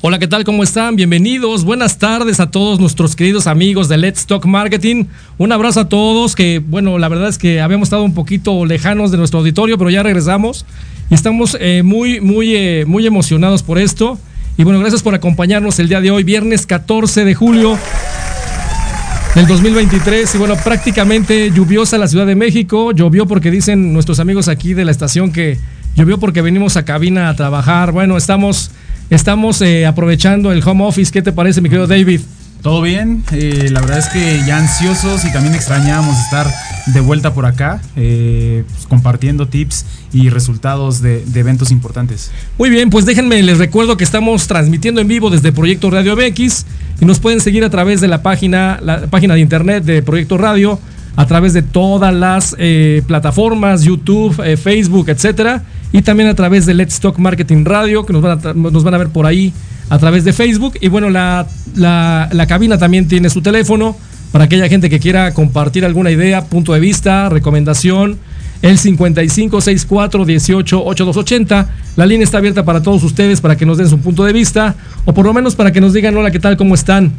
Hola, ¿qué tal? ¿Cómo están? Bienvenidos. Buenas tardes a todos nuestros queridos amigos de Let's Talk Marketing. Un abrazo a todos que, bueno, la verdad es que habíamos estado un poquito lejanos de nuestro auditorio, pero ya regresamos y estamos eh, muy, muy, eh, muy emocionados por esto. Y bueno, gracias por acompañarnos el día de hoy, viernes 14 de julio del 2023. Y bueno, prácticamente lluviosa la Ciudad de México. Llovió porque dicen nuestros amigos aquí de la estación que llovió porque venimos a cabina a trabajar. Bueno, estamos Estamos eh, aprovechando el home office. ¿Qué te parece, mi querido David? Todo bien, eh, la verdad es que ya ansiosos y también extrañábamos estar de vuelta por acá, eh, pues, compartiendo tips y resultados de, eventos importantes. Muy bien, pues déjenme, les recuerdo que estamos transmitiendo en vivo desde Proyecto Radio MX y nos pueden seguir a través de la página, la página de internet de Proyecto Radio, a través de todas las plataformas, YouTube, Facebook, etcétera y también a través de Let's Talk Marketing Radio, que nos van a, nos van a ver por ahí a través de Facebook. Y bueno, la, la, cabina también tiene su teléfono para aquella gente que quiera compartir alguna idea, punto de vista, recomendación. El 5564188280. La línea está abierta para todos ustedes para que nos den su punto de vista o por lo menos para que nos digan hola, ¿qué tal? ¿Cómo están?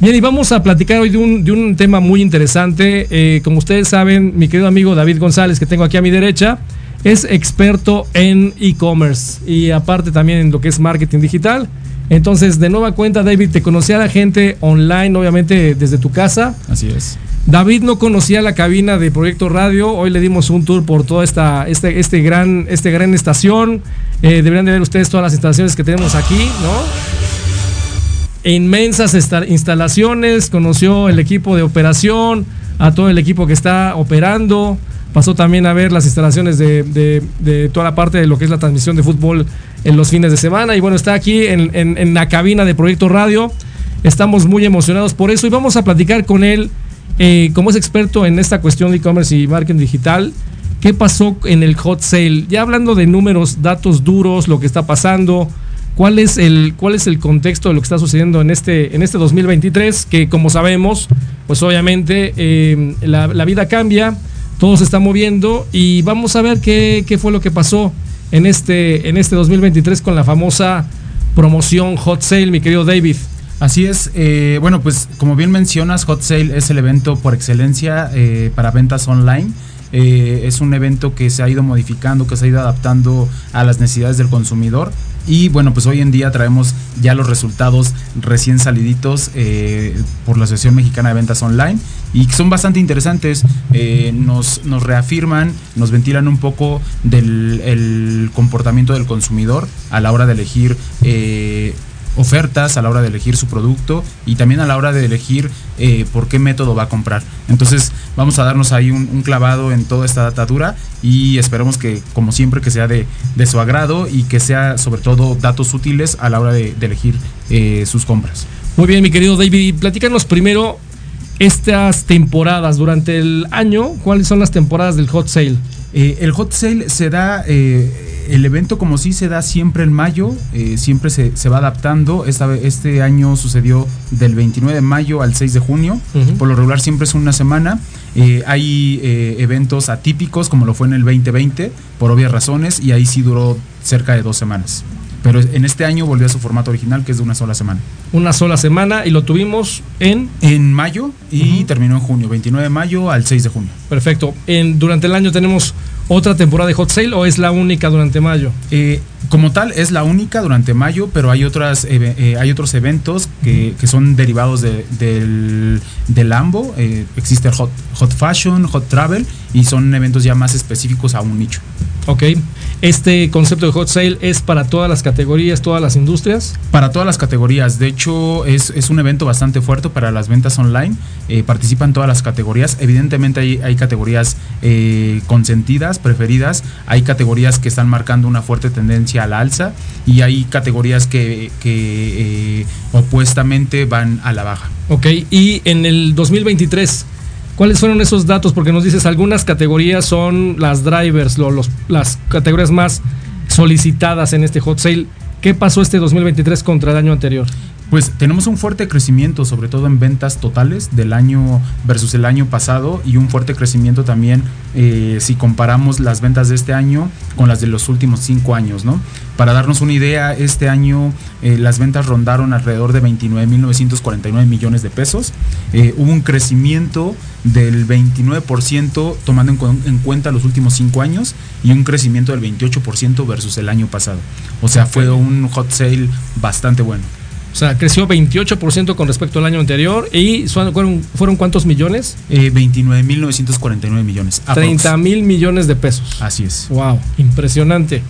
Bien, y vamos a platicar hoy de un, de un tema muy interesante. Eh, como ustedes saben, mi querido amigo David González, que tengo aquí a mi derecha, es experto en e-commerce y aparte también en lo que es marketing digital. Entonces, de nueva cuenta, David, te conocía a la gente online, obviamente desde tu casa. Así es. David no conocía la cabina de Proyecto Radio. Hoy le dimos un tour por toda esta este, este gran, este gran estación. Eh, deberían de ver ustedes todas las instalaciones que tenemos aquí, ¿no? Inmensas instalaciones. Conoció el equipo de operación, a todo el equipo que está operando pasó también a ver las instalaciones de, toda la parte de lo que es la transmisión de fútbol en los fines de semana. Y bueno, está aquí en, la cabina de Proyecto Radio. Estamos muy emocionados por eso y vamos a platicar con él, eh, como es experto en esta cuestión de e-commerce y marketing digital. ¿Qué pasó en el hot sale? Ya hablando de números, datos duros, lo que está pasando, cuál es el, cuál es el contexto de lo que está sucediendo en este, en este 2023, que como sabemos, pues obviamente eh, la, la vida cambia todo se está moviendo y vamos a ver qué, fue lo que pasó en este, en este 2023 con la famosa promoción Hot Sale, mi querido David. Así es, eh, bueno, pues como bien mencionas, Hot Sale es el evento por excelencia eh, para ventas online. Eh, es un evento que se ha ido modificando, que se ha ido adaptando a las necesidades del consumidor. Y bueno, pues hoy en día traemos ya los resultados recién saliditos por la Asociación Mexicana de Ventas Online y son bastante interesantes. Eh, nos, nos, reafirman, nos ventilan un poco del comportamiento del consumidor a la hora de elegir eh, ofertas, a la hora de elegir su producto y también a la hora de elegir eh, por qué método va a comprar. Entonces vamos a darnos ahí un, clavado en toda esta datadura y esperamos que, como siempre, que sea de, su agrado y que sea sobre todo datos útiles a la hora de, elegir sus compras. Muy bien, mi querido David, platícanos primero estas temporadas durante el año? ¿Cuáles son las temporadas del hot sale? Eh, el hot sale se da, eh, el evento como sí se da siempre en mayo, eh, siempre se, va adaptando. Esta, este año sucedió del 29 de mayo al 6 de junio. Por lo regular siempre es una semana. hay eventos atípicos como lo fue en el 2020, por obvias razones, y ahí sí duró cerca de dos semanas. Pero en este año volvió a su formato original, que es de una sola semana. Una sola semana y lo tuvimos en... En mayo y terminó en junio, 29 de mayo al 6 de junio. Perfecto. En, durante el año tenemos otra temporada de Hot Sale o es la única durante mayo? Eh, como tal, es la única durante mayo, pero hay, otras, eh, hay otros eventos que, que son derivados de, del, del AMBO. Eh, existe hot, hot Fashion, Hot Travel, y son eventos ya más específicos a un nicho. Ok. Este concepto de hot sale es para todas las categorías, todas las industrias. Para todas las categorías. De hecho, es, es un evento bastante fuerte para las ventas online. Eh, participan todas las categorías. Evidentemente hay, hay categorías eh, consentidas, preferidas. Hay categorías que están marcando una fuerte tendencia al alza y hay categorías que, que eh, opuestamente van a la baja. Ok. Y en el 2023 ¿Cuáles fueron esos datos? Porque nos dices, algunas categorías son las drivers, lo, los, las categorías más solicitadas en este hot sale. ¿Qué pasó este 2023 contra el año anterior? Pues tenemos un fuerte crecimiento, sobre todo en ventas totales del año versus el año pasado y un fuerte crecimiento también eh, si comparamos las ventas de este año con las de los últimos cinco años, ¿no? Para darnos una idea, este año eh, las ventas rondaron alrededor de 29.949 millones de pesos. Eh, hubo un crecimiento del 29% tomando en, en, cuenta los últimos cinco años y un crecimiento del 28% versus el año pasado. O sea, fue un hot sale bastante bueno. O sea, creció 28% con respecto al año anterior. ¿Y fueron, fueron cuántos millones? Eh, 29.949 millones. 30 mil millones de pesos. Así es. Wow, impresionante.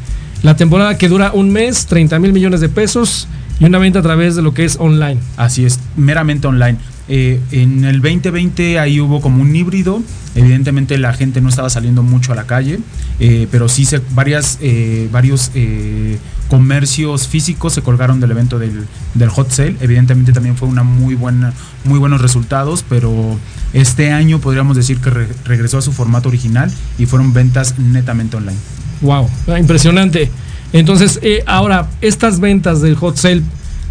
La temporada que dura un mes, 30 mil millones de pesos y una venta a través de lo que es online. Así es, meramente online. Eh, en el 2020 ahí hubo como un híbrido. Evidentemente la gente no estaba saliendo mucho a la calle, eh, pero sí se, varias, eh, varios comercios físicos se colgaron del evento del, del, hot sale. Evidentemente también fue una muy buena, muy buenos resultados, pero este año podríamos decir que re regresó a su formato original y fueron ventas netamente online. Wow, impresionante. Entonces, ahora, estas ventas del hot sale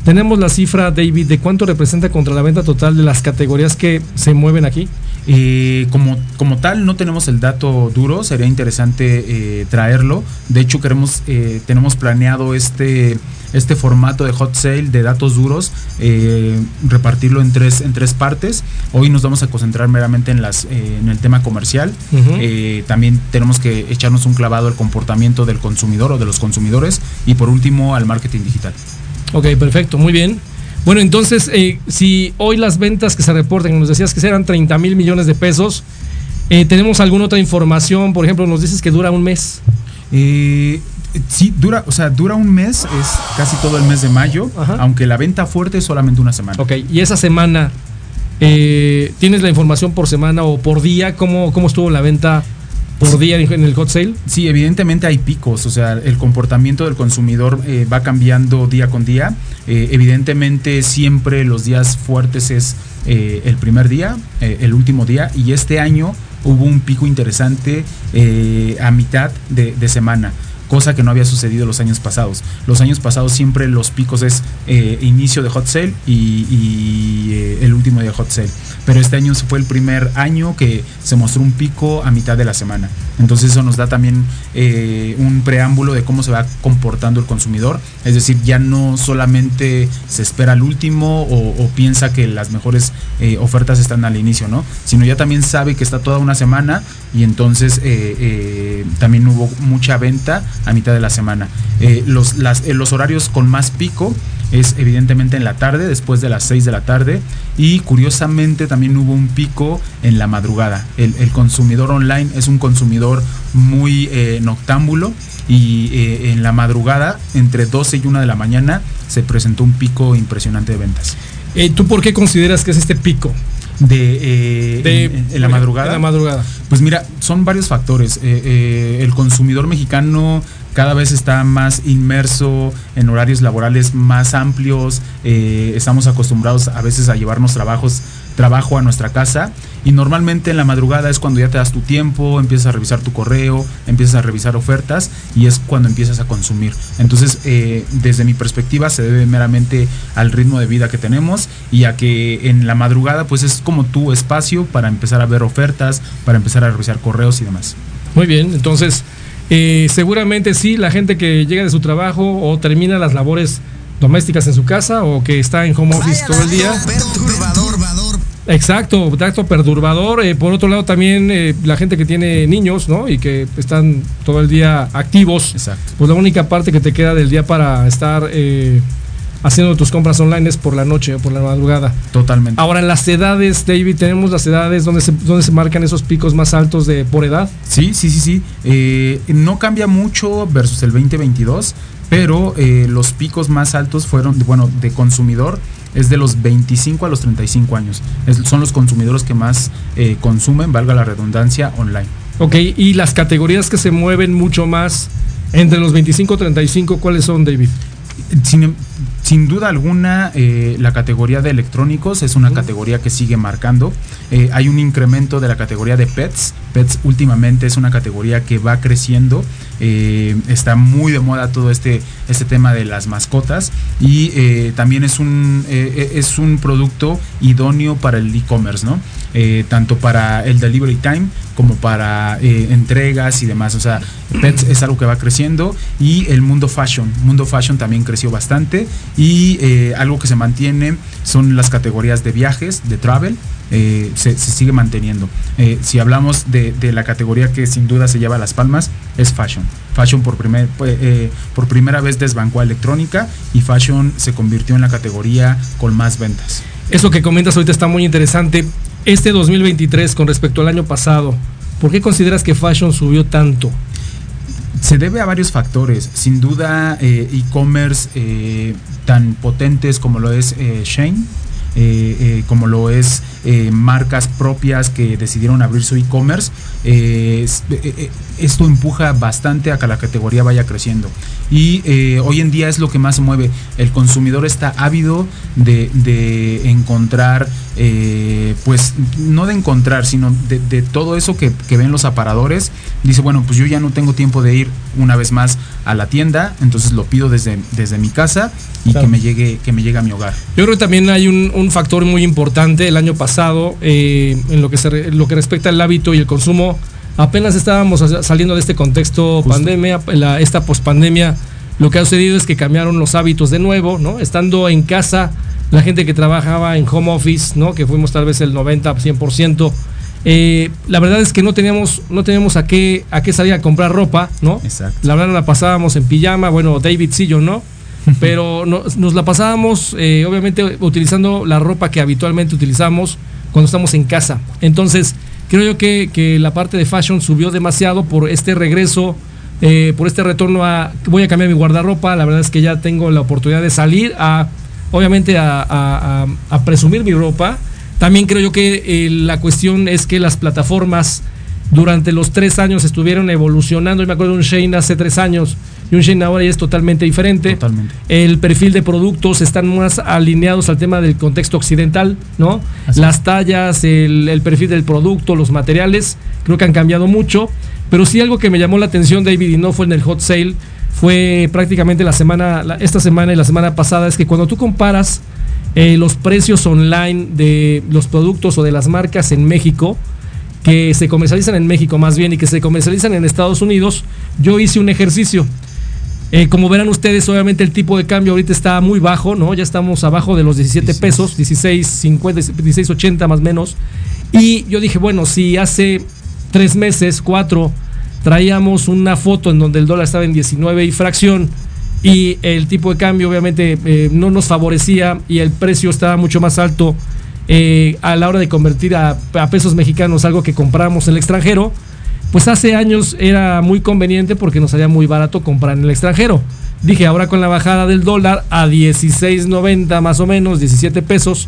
¿Tenemos la cifra, David, de cuánto representa contra la venta total de las categorías que se mueven aquí? Eh, como, como tal, no tenemos el dato duro, sería interesante eh, traerlo. De hecho, queremos, eh, tenemos planeado este, este formato de hot sale de datos duros, eh, repartirlo en tres, en tres partes. Hoy nos vamos a concentrar meramente en, las, en el tema comercial. Uh -huh. también tenemos que echarnos un clavado al comportamiento del consumidor o de los consumidores y por último al marketing digital. Ok, perfecto, muy bien. Bueno, entonces, eh, si hoy las ventas que se reportan, nos decías que eran 30 mil millones de pesos, eh, ¿tenemos alguna otra información? Por ejemplo, nos dices que dura un mes. Eh, sí, dura, o sea, dura un mes, es casi todo el mes de mayo, Ajá. aunque la venta fuerte es solamente una semana. Ok, y esa semana, eh, ¿tienes la información por semana o por día? ¿Cómo, cómo estuvo la venta? Por día en el hot sale? Sí, evidentemente hay picos, o sea, el comportamiento del consumidor eh, va cambiando día con día. Eh, evidentemente siempre los días fuertes es eh, el primer día, el último día, y este año hubo un pico interesante a mitad de semana cosa que no había sucedido los años pasados. Los años pasados siempre los picos es eh, inicio de hot sale y, eh, el último día de hot sale. Pero este año fue el primer año que se mostró un pico a mitad de la semana. Entonces eso nos da también eh, un preámbulo de cómo se va comportando el consumidor. Es decir, ya no solamente se espera al último o, o piensa que las mejores ofertas están al inicio, ¿no? Sino ya también sabe que está toda una semana y entonces también hubo mucha venta a mitad de la semana. Eh, los, eh, los horarios con más pico es evidentemente en la tarde, después de las 6 de la tarde, y curiosamente también hubo un pico en la madrugada. El, el consumidor online es un consumidor muy eh, noctámbulo y en la madrugada, entre 12 y 1 de la mañana, se presentó un pico impresionante de ventas. ¿Tú por qué consideras que es este pico? De, eh, De- en, en la madrugada. en la madrugada. Pues mira, son varios factores. Eh, eh, el consumidor mexicano cada vez está más inmerso en horarios laborales más amplios. estamos acostumbrados a veces a llevarnos trabajos, trabajo a nuestra casa. Y normalmente en la madrugada es cuando ya te das tu tiempo, empiezas a revisar tu correo, empiezas a revisar ofertas y es cuando empiezas a consumir. Entonces, eh, desde mi perspectiva, se debe meramente al ritmo de vida que tenemos y a que en la madrugada, pues es como tu espacio para empezar a ver ofertas, para empezar a revisar correos y demás. Muy bien, entonces eh, seguramente sí, la gente que llega de su trabajo o termina las labores domésticas en su casa o que está en home office todo el día, Perturbador. Exacto, tacto perturbador. Eh, por otro lado, también eh, la gente que tiene niños, ¿no? Y que están todo el día activos. Exacto. Pues la única parte que te queda del día para estar eh, haciendo tus compras online es por la noche o por la madrugada. Totalmente. Ahora, en las edades, David, tenemos las edades donde se, donde se marcan esos picos más altos de por edad. Sí, sí, sí, sí. Eh, no cambia mucho versus el 2022, pero eh, los picos más altos fueron, bueno, de consumidor es de los 25 a los 35 años. Es- son los consumidores que más eh, consumen, valga la redundancia, online. Ok, y las categorías que se mueven mucho más entre los 25 y 35, ¿cuáles son, David? Sin, sin duda alguna, eh, la categoría de electrónicos es una categoría que sigue marcando. Eh, hay un incremento de la categoría de pets. Pets últimamente es una categoría que va creciendo. Eh, está muy de moda todo este, este tema de las mascotas y también es un, es un producto idóneo para el e-commerce, ¿no? Eh, tanto para el delivery time como para eh, entregas y demás. O sea, Pets es algo que va creciendo y el mundo fashion. Mundo fashion también creció bastante y eh, algo que se mantiene son las categorías de viajes, de travel. se, sigue manteniendo. Si hablamos de, la categoría que sin duda se lleva las palmas, es fashion. Fashion por, por primera vez desbancó a electrónica y fashion se convirtió en la categoría con más ventas. Eso que comentas ahorita está muy interesante. Este 2023 con respecto al año pasado, ¿por qué consideras que Fashion subió tanto? Se debe a varios factores. Sin duda, eh, e-commerce eh, tan potentes como lo es eh, Shane, como lo es eh, marcas propias que decidieron abrir su e-commerce, eh, eh, eh, esto empuja bastante a que la categoría vaya creciendo. Y eh, hoy en día es lo que más se mueve. El consumidor está ávido de, de encontrar, pues no de encontrar, sino de, de todo eso que, que ven los aparadores. Dice, bueno, pues yo ya no tengo tiempo de ir una vez más a la tienda, entonces lo pido desde, desde mi casa y Claro. que, me llegue, que me llegue a mi hogar. Yo creo que también hay un, un factor muy importante el año pasado eh, en lo que, se re- lo que respecta al hábito y el consumo. Apenas estábamos sa- saliendo de este contexto Justo. pandemia, la- esta pospandemia. Lo que ha sucedido es que cambiaron los hábitos de nuevo, ¿no? Estando en casa, la gente que trabajaba en home office, ¿no? Que fuimos tal vez el 90, 100%. eh, la verdad es que no teníamos, no teníamos a qué, a qué salir a comprar ropa, ¿no? Exacto. La verdad la pasábamos en pijama, bueno, David sí, yo no, pero no- nos la pasábamos eh, obviamente utilizando la ropa que habitualmente utilizamos cuando estamos en casa. Entonces, creo yo que, que la parte de fashion subió demasiado por este regreso, eh, por este retorno a, voy a cambiar mi guardarropa, la verdad es que ya tengo la oportunidad de salir a, obviamente, a presumir mi ropa. También creo yo que eh, la cuestión es que las plataformas durante los tres años estuvieron evolucionando. Yo me acuerdo de un Shane hace tres años y un Shane ahora ya es totalmente diferente. Totalmente. El perfil de productos están más alineados al tema del contexto occidental, ¿no? Así Las tallas, el, el perfil del producto, los materiales, creo que han cambiado mucho. Pero sí algo que me llamó la atención, David, y no fue en el hot sale, fue prácticamente la semana, la- esta semana y la semana pasada, es que cuando tú comparas eh, los precios online de los productos o de las marcas en México, que se comercializan en México más bien y que se comercializan en Estados Unidos, yo hice un ejercicio. Eh, como verán ustedes, obviamente el tipo de cambio ahorita está muy bajo, ¿no? Ya estamos abajo de los 17 16. pesos, 16.50, 16.80 más o menos. Y yo dije, bueno, si hace tres meses, cuatro, traíamos una foto en donde el dólar estaba en 19 y fracción y el tipo de cambio obviamente eh, no nos favorecía y el precio estaba mucho más alto eh, a la hora de convertir a, a pesos mexicanos algo que compramos en el extranjero, pues hace años era muy conveniente porque nos salía muy barato comprar en el extranjero. Dije, ahora con la bajada del dólar a 16.90 más o menos, 17 pesos,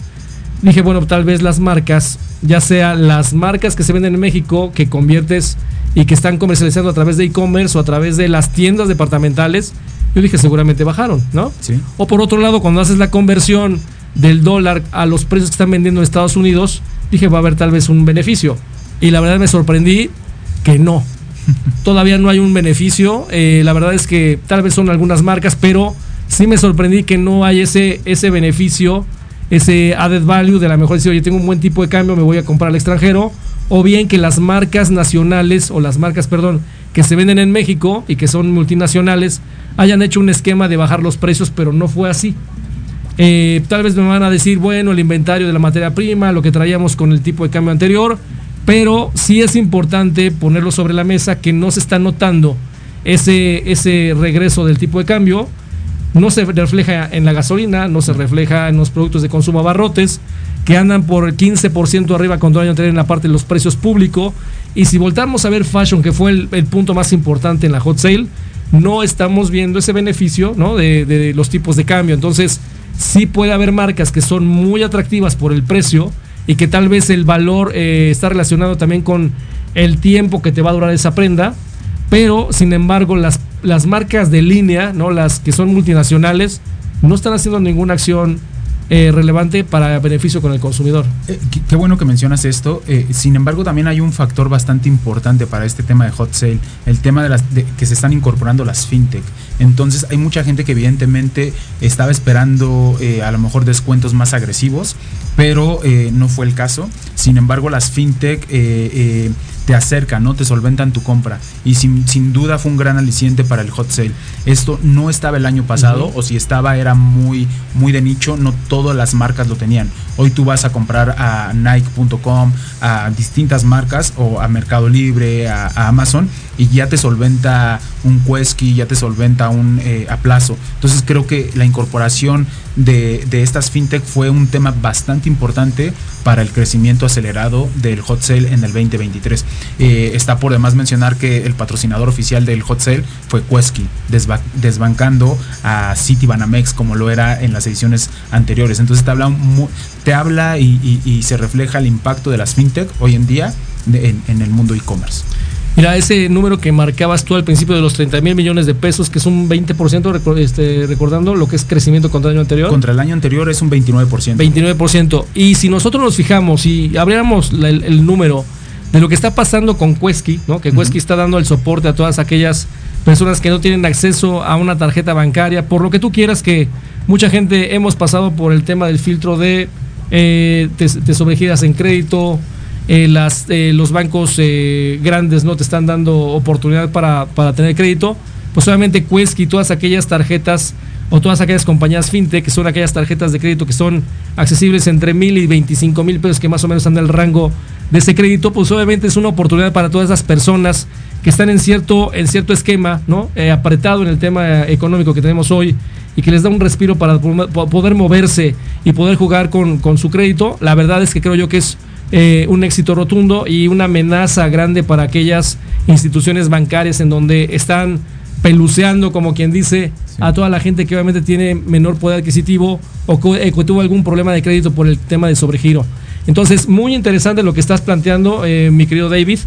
dije, bueno, tal vez las marcas, ya sea las marcas que se venden en México, que conviertes y que están comercializando a través de e-commerce o a través de las tiendas departamentales, yo dije, seguramente bajaron, ¿no? Sí. O por otro lado, cuando haces la conversión del dólar a los precios que están vendiendo en Estados Unidos, dije, va a haber tal vez un beneficio. Y la verdad me sorprendí que no. Todavía no hay un beneficio. Eh, la verdad es que tal vez son algunas marcas, pero sí me sorprendí que no hay ese, ese beneficio, ese added value de la mejor decir, oye, tengo un buen tipo de cambio, me voy a comprar al extranjero. O bien que las marcas nacionales, o las marcas, perdón, que se venden en México y que son multinacionales, hayan hecho un esquema de bajar los precios, pero no fue así. Eh, tal vez me van a decir, bueno, el inventario de la materia prima, lo que traíamos con el tipo de cambio anterior, pero sí es importante ponerlo sobre la mesa que no se está notando ese, ese regreso del tipo de cambio. No se refleja en la gasolina, no se refleja en los productos de consumo abarrotes, que andan por 15% arriba con todo el año anterior en la parte de los precios públicos. Y si voltamos a ver Fashion, que fue el, punto más importante en la hot sale, no estamos viendo ese beneficio ¿no? de, los tipos de cambio. Entonces, sí puede haber marcas que son muy atractivas por el precio y que tal vez el valor eh, está relacionado también con el tiempo que te va a durar esa prenda. Pero, sin embargo, las, las marcas de línea, ¿no? las que son multinacionales, no están haciendo ninguna acción eh, relevante para beneficio con el consumidor. Eh, qué, bueno que mencionas esto. Eh, sin embargo, también hay un factor bastante importante para este tema de hot sale, el tema de las que se están incorporando las fintech. Entonces, hay mucha gente que evidentemente estaba esperando a lo mejor descuentos más agresivos, pero no fue el caso. Sin embargo, las fintech te acercan, ¿no? Te solventan tu compra. Y sin, sin, duda fue un gran aliciente para el hot sale. Esto no estaba el año pasado, o si estaba era muy, muy de nicho, no todas las marcas lo tenían. Hoy tú vas a comprar a Nike.com, a distintas marcas, o a Mercado Libre, a, Amazon, y ya te solventa un Quesky, ya te solventa un eh, Aplazo. Entonces creo que la incorporación de, de estas fintech fue un tema bastante importante para el crecimiento acelerado del hot sale en el 2023. Eh, está por demás mencionar que el patrocinador oficial del hot sale fue Quesky, desbancando a City Banamex como lo era en las ediciones anteriores. Entonces te habla, te habla y, se refleja el impacto de las fintech hoy en día en el mundo e-commerce. Mira, ese número que marcabas tú al principio de los 30 mil millones de pesos, que es un 20%, este, recordando lo que es crecimiento contra el año anterior. Contra el año anterior es un 29%. 29%. Y si nosotros nos fijamos y abriéramos el, número de lo que está pasando con Quesky, ¿no? que uh está dando el soporte a todas aquellas personas que no tienen acceso a una tarjeta bancaria, por lo que tú quieras que mucha gente hemos pasado por el tema del filtro de eh, te, te sobregiras en crédito, eh, las, eh, los bancos eh, grandes no te están dando oportunidad para, tener crédito, pues obviamente Quesky y todas aquellas tarjetas o todas aquellas compañías fintech que son aquellas tarjetas de crédito que son accesibles entre mil y 25 mil pesos que más o menos están en el rango de ese crédito, pues obviamente es una oportunidad para todas esas personas que están en cierto, en cierto esquema, ¿no? apretado en el tema económico que tenemos hoy y que les da un respiro para poder moverse y poder jugar con, con su crédito. La verdad es que creo yo que es eh, un éxito rotundo y una amenaza grande para aquellas instituciones bancarias en donde están peluceando, como quien dice, a toda la gente que obviamente tiene menor poder adquisitivo o eh, que, tuvo algún problema de crédito por el tema de sobregiro. Entonces, muy interesante lo que estás planteando, eh, mi querido David.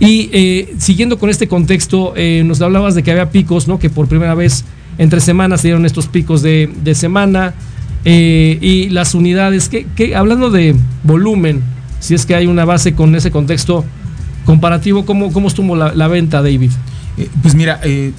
Y siguiendo con este contexto, nos hablabas de que había picos, ¿no? Que por primera vez entre semanas se dieron estos picos de, semana. y las unidades, que, hablando de volumen, si es que hay una base con ese contexto comparativo, ¿cómo, cómo estuvo la, venta, David? Eh, pues mira, eh,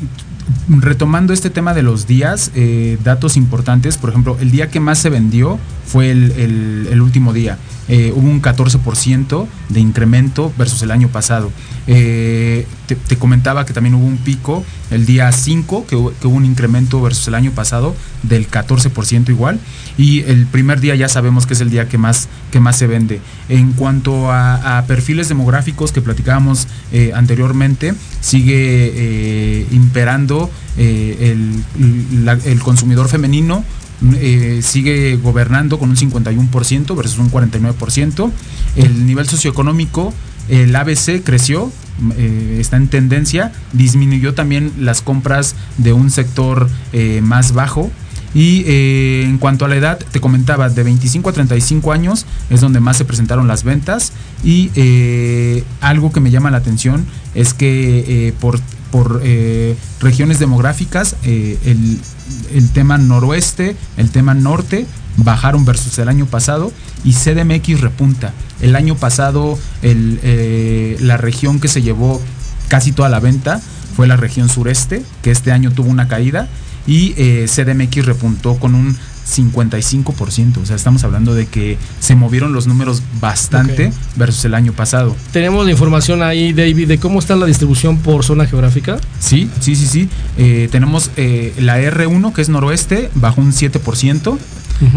retomando este tema de los días, eh, datos importantes, por ejemplo, el día que más se vendió fue el, último día. Hubo un 14% de incremento versus el año pasado. te, comentaba que también hubo un pico el día 5, que, hubo un incremento versus el año pasado del 14% igual y el primer día ya sabemos que es el día que más, que más se vende. En cuanto a, perfiles demográficos que platicábamos eh, anteriormente, sigue eh, imperando eh, el, consumidor femenino. Sigue gobernando con un 51% versus un 49%. El nivel socioeconómico, el ABC creció, está en tendencia, disminuyó también las compras de un sector más bajo, y eh, en cuanto a la edad, te comentaba, de 25 a 35 años es donde más se presentaron las ventas. Y eh, algo que me llama la atención es que eh, por, por regiones demográficas, el, el, tema noroeste, el tema norte, bajaron versus el año pasado y CDMX repunta. El año pasado el, la región que se llevó casi toda la venta fue la región sureste, que este año tuvo una caída y eh, CDMX repuntó con un 55%. O sea, estamos hablando de que se movieron los números bastante versus el año pasado. ¿Tenemos la información ahí, David, de cómo está la distribución por zona geográfica? Sí, sí, sí, sí. Eh, tenemos eh, la R1, que es noroeste, bajo un 7%.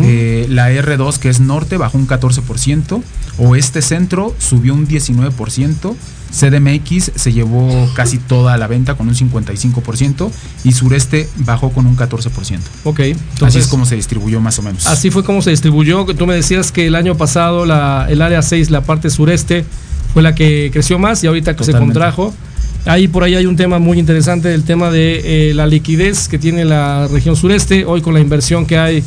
Eh, la R2, que es norte, bajó un 14%. Oeste Centro subió un 19%. CDMX se llevó casi toda la venta con un 55% y Sureste bajó con un 14%. Ok. así es como se distribuyó más o menos. Así fue como se distribuyó. Tú me decías que el año pasado la, el área 6, la parte sureste, fue la que creció más y ahorita que se contrajo. Ahí por ahí hay un tema muy interesante, el tema de eh, la liquidez que tiene la región sureste, hoy con la inversión que hay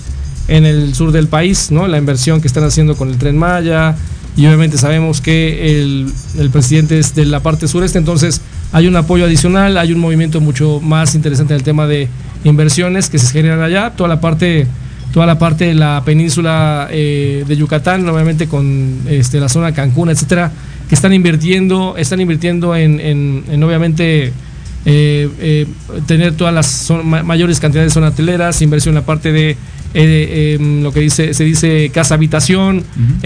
en el sur del país, ¿no? La inversión que están haciendo con el tren Maya, y obviamente sabemos que el, el, presidente es de la parte sureste, entonces hay un apoyo adicional, hay un movimiento mucho más interesante en el tema de inversiones que se generan allá, toda la parte toda la parte de la península eh, de Yucatán, obviamente con este, la zona Cancún, etcétera, que están invirtiendo, están invirtiendo en, obviamente eh, eh, tener todas las mayores cantidades de zonas hoteleras, inversión en la parte de eh, em, lo que dice se dice casa habitación,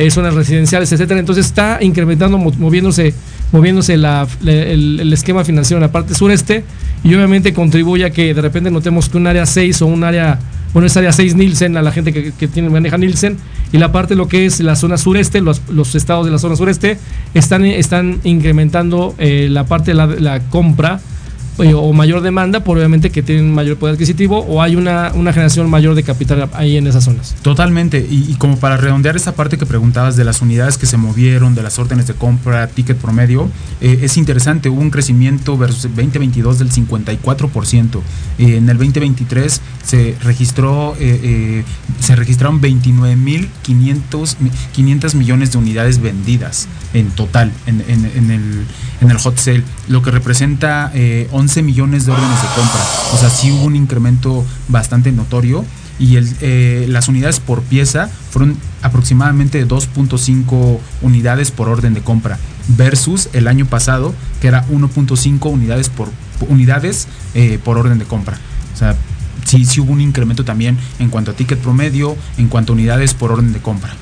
zonas residenciales, etcétera. Entonces está incrementando, moviéndose, moviéndose el, esquema financiero en la parte sureste y obviamente contribuye a que de repente notemos que un área 6 o un área bueno, es área 6 Nielsen, a la gente que, tiene, maneja Nielsen, y la parte de lo que es la zona sureste, los, los estados de la zona sureste, están, están incrementando eh, la parte de la compra o mayor demanda, por obviamente que tienen mayor poder adquisitivo o hay una, una generación mayor de capital ahí en esas zonas. Totalmente, y, como para redondear esa parte que preguntabas de las unidades que se movieron, de las órdenes de compra, ticket promedio, eh, es interesante, hubo un crecimiento versus 2022 del 54%. Eh, en el 2023 se registró, eh, se registraron 29.500 millones de unidades vendidas en total en, en, el, en el hot sale, lo que representa 11 millones de órdenes de compra. O sea, sí hubo un incremento bastante notorio y el, eh, las unidades por pieza fueron aproximadamente 2.5 unidades por orden de compra versus el año pasado que era 1.5 unidades por unidades eh, por orden de compra. O sea, sí, sí hubo un incremento también en cuanto a ticket promedio, en cuanto a unidades por orden de compra.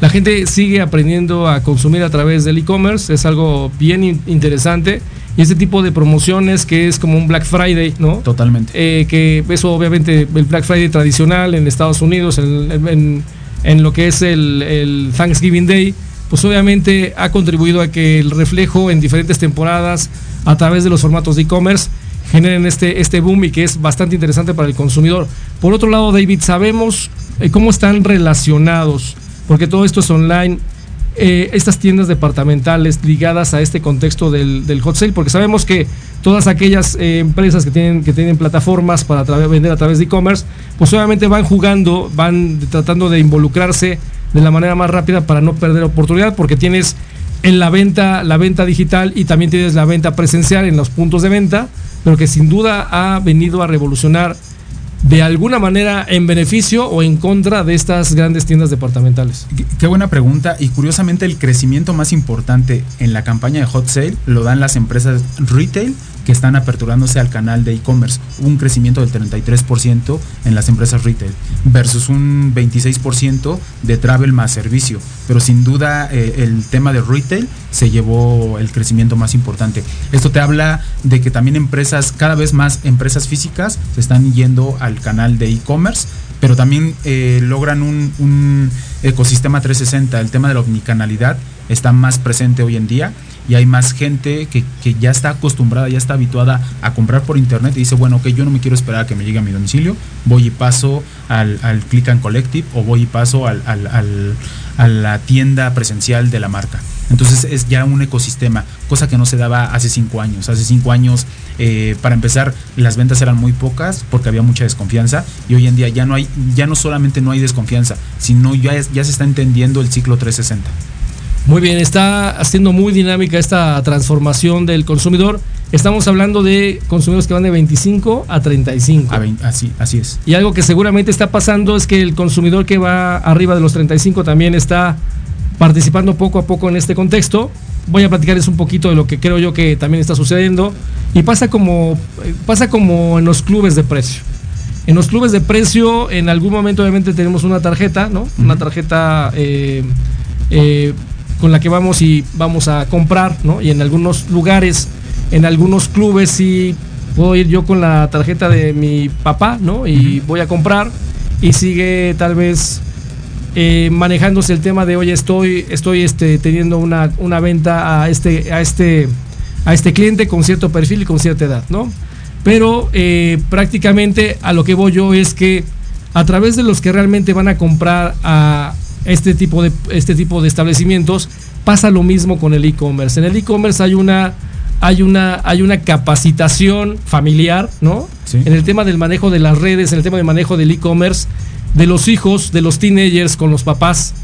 La gente sigue aprendiendo a consumir a través del e-commerce, es algo bien interesante. Y ese tipo de promociones que es como un Black Friday, ¿no? Totalmente. Eh, que eso obviamente el Black Friday tradicional en Estados Unidos, en, lo que es el, Thanksgiving Day, pues obviamente ha contribuido a que el reflejo en diferentes temporadas a través de los formatos de e-commerce generen este, este boom y que es bastante interesante para el consumidor. Por otro lado, David, sabemos eh, cómo están relacionados porque todo esto es online. Eh, estas tiendas departamentales ligadas a este contexto del, hot sale, porque sabemos que todas aquellas eh, empresas que tienen, que tienen plataformas para vender a través de e-commerce, pues obviamente van jugando, van tratando de involucrarse de la manera más rápida para no perder oportunidad, porque tienes en la venta, la venta digital y también tienes la venta presencial en los puntos de venta, pero que sin duda ha venido a revolucionar de alguna manera en beneficio o en contra de estas grandes tiendas departamentales? Qué buena pregunta y curiosamente el crecimiento más importante en la campaña de Hot Sale lo dan las empresas retail están aperturándose al canal de e-commerce. Un crecimiento del 33% en las empresas retail versus un 26% de travel más servicio. Pero sin duda eh, el tema de retail se llevó el crecimiento más importante. Esto te habla de que también empresas, cada vez más empresas físicas se están yendo al canal de e-commerce pero también eh, logran un, ecosistema 360. El tema de la omnicanalidad está más presente hoy en día y hay más gente que, ya está acostumbrada, ya está habituada a comprar por internet y dice, bueno, ok, yo no me quiero esperar a que me llegue a mi domicilio, voy y paso al, al Click and Collective o voy y paso al, a la tienda presencial de la marca. Entonces es ya un ecosistema, cosa que no se daba hace cinco años. Hace cinco años, eh, para empezar, las ventas eran muy pocas porque había mucha desconfianza y hoy en día ya no hay, ya no solamente no hay desconfianza, sino ya, ya se está entendiendo el ciclo 360. Muy bien, está haciendo muy dinámica esta transformación del consumidor. Estamos hablando de consumidores que van de 25 a 35. así, así es. Y algo que seguramente está pasando es que el consumidor que va arriba de los 35 también está participando poco a poco en este contexto. Voy a platicarles un poquito de lo que creo yo que también está sucediendo. Y pasa como, pasa como en los clubes de precio. En los clubes de precio, en algún momento obviamente tenemos una tarjeta, ¿no? Una tarjeta eh, eh, con la que vamos y vamos a comprar, ¿no? Y en algunos lugares, en algunos clubes sí puedo ir yo con la tarjeta de mi papá, ¿no? Y voy a comprar y sigue tal vez eh, manejándose el tema de, oye, estoy, estoy este, teniendo una, una venta a este, a, este, a este cliente con cierto perfil y con cierta edad, ¿no? Pero eh, prácticamente a lo que voy yo es que a través de los que realmente van a comprar a este tipo de, este tipo de establecimientos, pasa lo mismo con el e-commerce. En el e-commerce hay una, hay, una, hay una capacitación familiar, ¿no? En el tema del manejo de las redes, en el tema del manejo del e-commerce de los hijos, de los teenagers con los papás,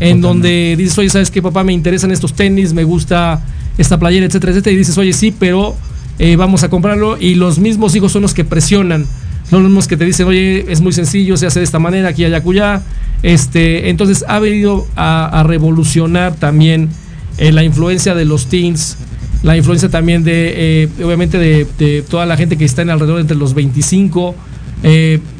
en donde dices, oye, ¿sabes qué, papá? Me interesan estos tenis, me gusta esta playera, etcétera, etcétera. Y dices, oye, sí, pero eh, vamos a comprarlo. Y los mismos hijos son los que presionan. Son los mismos que te dicen, oye, es muy sencillo, se hace de esta manera, aquí, allá, acullá. Este, entonces ha venido a, revolucionar también eh, la influencia de los teens, la influencia también de, eh, obviamente, de, toda la gente que está en alrededor entre los 25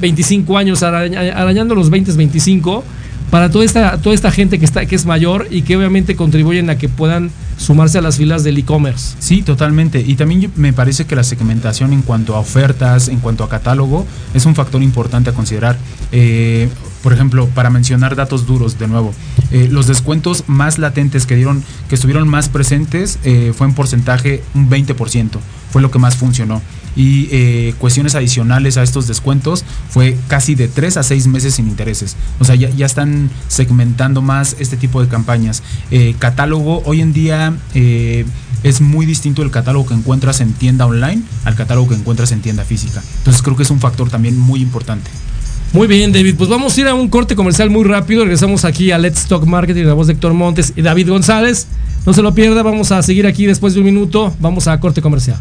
25 eh, años, arañando los 20, 25, para toda esta, toda esta gente que, está, que es mayor y que obviamente contribuyen a que puedan sumarse a las filas del e-commerce. Sí, totalmente. Y también me parece que la segmentación en cuanto a ofertas, en cuanto a catálogo, es un factor importante a considerar. Eh, por ejemplo, para mencionar datos duros de nuevo, eh, los descuentos más latentes que dieron, que estuvieron más presentes, fue en porcentaje un 20%, fue lo que más funcionó y eh, cuestiones adicionales a estos descuentos fue casi de 3 a 6 meses sin intereses. O sea, ya, están segmentando más este tipo de campañas. Eh, catálogo, hoy en día eh, es muy distinto el catálogo que encuentras en tienda online al catálogo que encuentras en tienda física. Entonces creo que es un factor también muy importante. Muy bien, David. Pues vamos a ir a un corte comercial muy rápido. Regresamos aquí a Let's Talk Marketing, la voz de Héctor Montes y David González. No se lo pierda, vamos a seguir aquí después de un minuto. Vamos a corte comercial.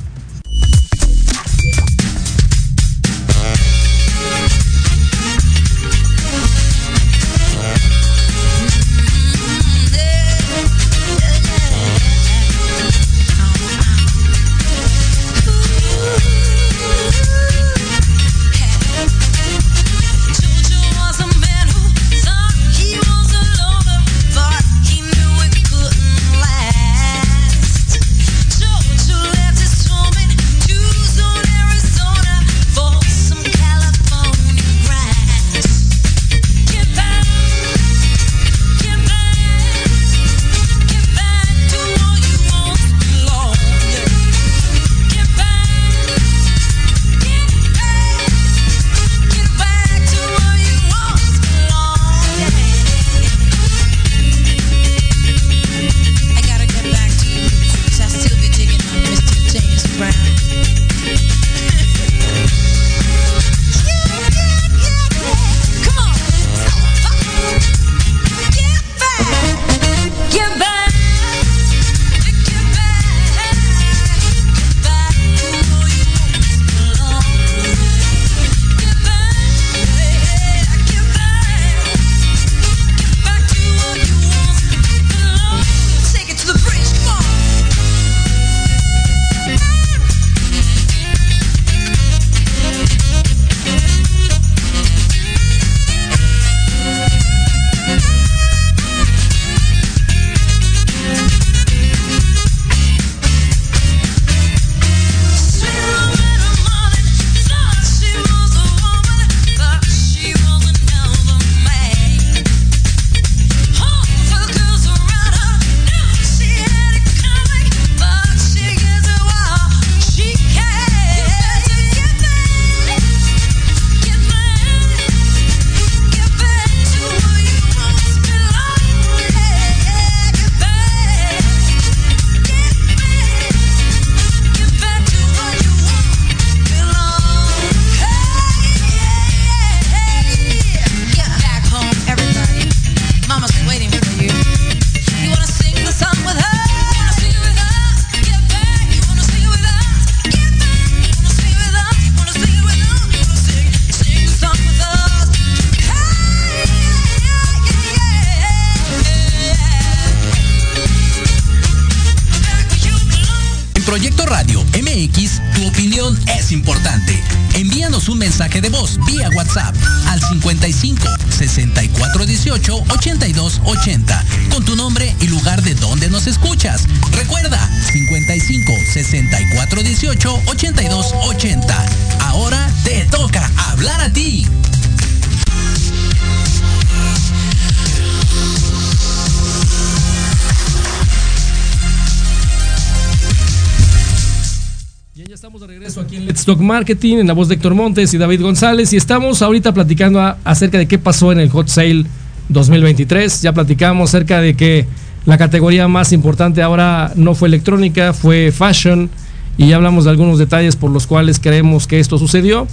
Talk Marketing, en la voz de Héctor Montes y David González, y estamos ahorita platicando acerca de qué pasó en el Hot Sale 2023. Ya platicamos acerca de que la categoría más importante ahora no fue electrónica, fue fashion, y ya hablamos de algunos detalles por los cuales creemos que esto sucedió.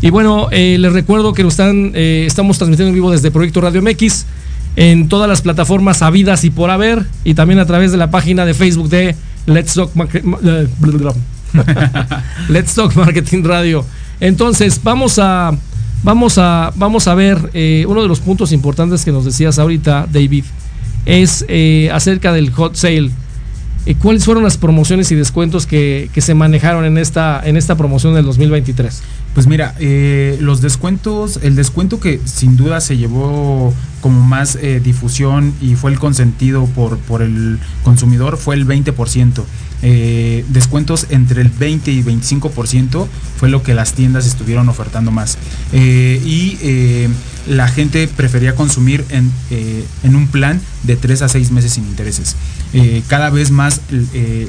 Y bueno, eh, les recuerdo que están, eh, estamos transmitiendo en vivo desde Proyecto Radio MX en todas las plataformas habidas y por haber, y también a través de la página de Facebook de Let's Talk, eh, Let's Talk Marketing Radio. Entonces, vamos a, vamos a, vamos a ver uno de los puntos importantes que nos decías ahorita, David, es acerca del hot sale. ¿Cuáles fueron las promociones y descuentos que, se manejaron en esta, en esta promoción del 2023? Pues mira, eh, los descuentos, el descuento que sin duda se llevó como más eh, difusión y fue el consentido por, por el consumidor fue el 20%. Eh, descuentos entre el 20 y 25% fue lo que las tiendas estuvieron ofertando más. y la gente prefería consumir en, en, un plan de 3 a 6 meses sin intereses. cada vez más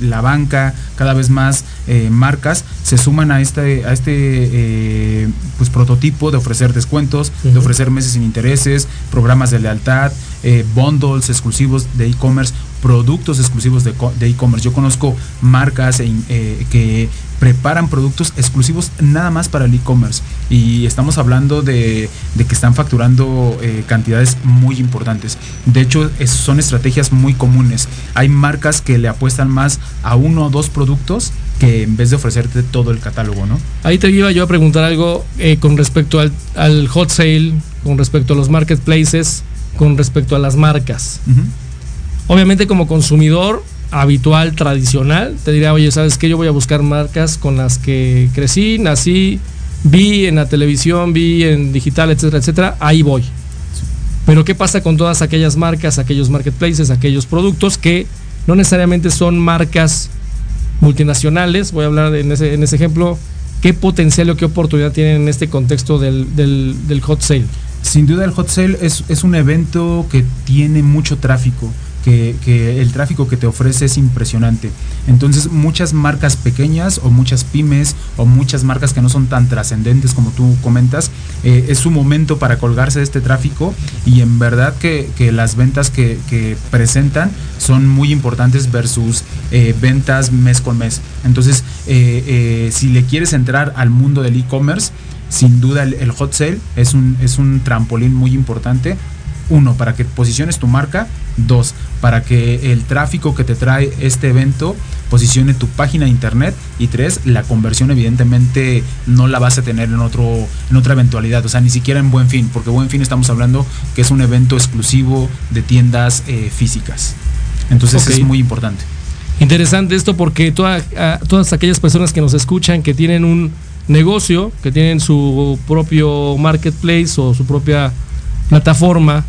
la banca, cada vez más marcas se suman a este, a este eh, pues prototipo de ofrecer descuentos, de ofrecer meses sin intereses, programas de lealtad, eh, bundles exclusivos de e-commerce, productos exclusivos de e-commerce. Yo conozco marcas eh, que preparan productos exclusivos nada más para el e-commerce y estamos hablando de, que están facturando cantidades muy importantes. De hecho, son estrategias muy comunes. Hay marcas que le apuestan más a uno o dos productos que en vez de ofrecerte todo el catálogo, ¿no? Ahí te iba yo a preguntar algo eh, con respecto al, hot sale, con respecto a los marketplaces, con respecto a las marcas. Obviamente como consumidor habitual, tradicional, te diría, oye, ¿sabes qué? Yo voy a buscar marcas con las que crecí, nací, vi en la televisión, vi en digital, etcétera, etcétera, ahí voy. Pero ¿qué pasa con todas aquellas marcas, aquellos marketplaces, aquellos productos que no necesariamente son marcas multinacionales, voy a hablar en ese, en ese ejemplo, ¿qué potencial o qué oportunidad tienen en este contexto del, del, hot sale? Sin duda el hot sale es, es un evento que tiene mucho tráfico que, el tráfico que te ofrece es impresionante. Entonces muchas marcas pequeñas o muchas pymes o muchas marcas que no son tan trascendentes como tú comentas, eh, es su momento para colgarse de este tráfico y en verdad que, las ventas que, presentan son muy importantes versus eh, ventas mes con mes. Entonces eh, si le quieres entrar al mundo del e-commerce, sin duda el, el, hot sale es un, es un trampolín muy importante uno, para que posiciones tu marca. Dos, para que el tráfico que te trae este evento posicione tu página de internet. Y tres, la conversión evidentemente no la vas a tener en, otro, en otra eventualidad. O sea, ni siquiera en Buen Fin, porque Buen Fin estamos hablando que es un evento exclusivo de tiendas eh, físicas. Entonces es muy importante. Interesante esto porque todas aquellas personas que nos escuchan, que tienen un negocio, que tienen su propio marketplace o su propia plataforma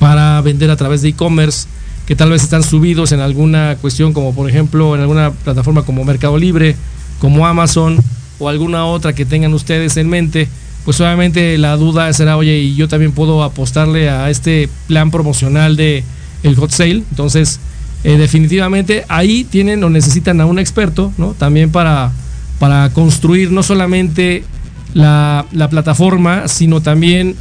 para vender a través de e-commerce que tal vez están subidos en alguna cuestión como por ejemplo en alguna plataforma como Mercado Libre, como Amazon o alguna otra que tengan ustedes en mente, pues obviamente la duda será, oye, y yo también puedo apostarle a este plan promocional de el hot sale. Entonces, eh, definitivamente ahí tienen o necesitan a un experto, ¿no? También para, para construir no solamente la, la plataforma, sino también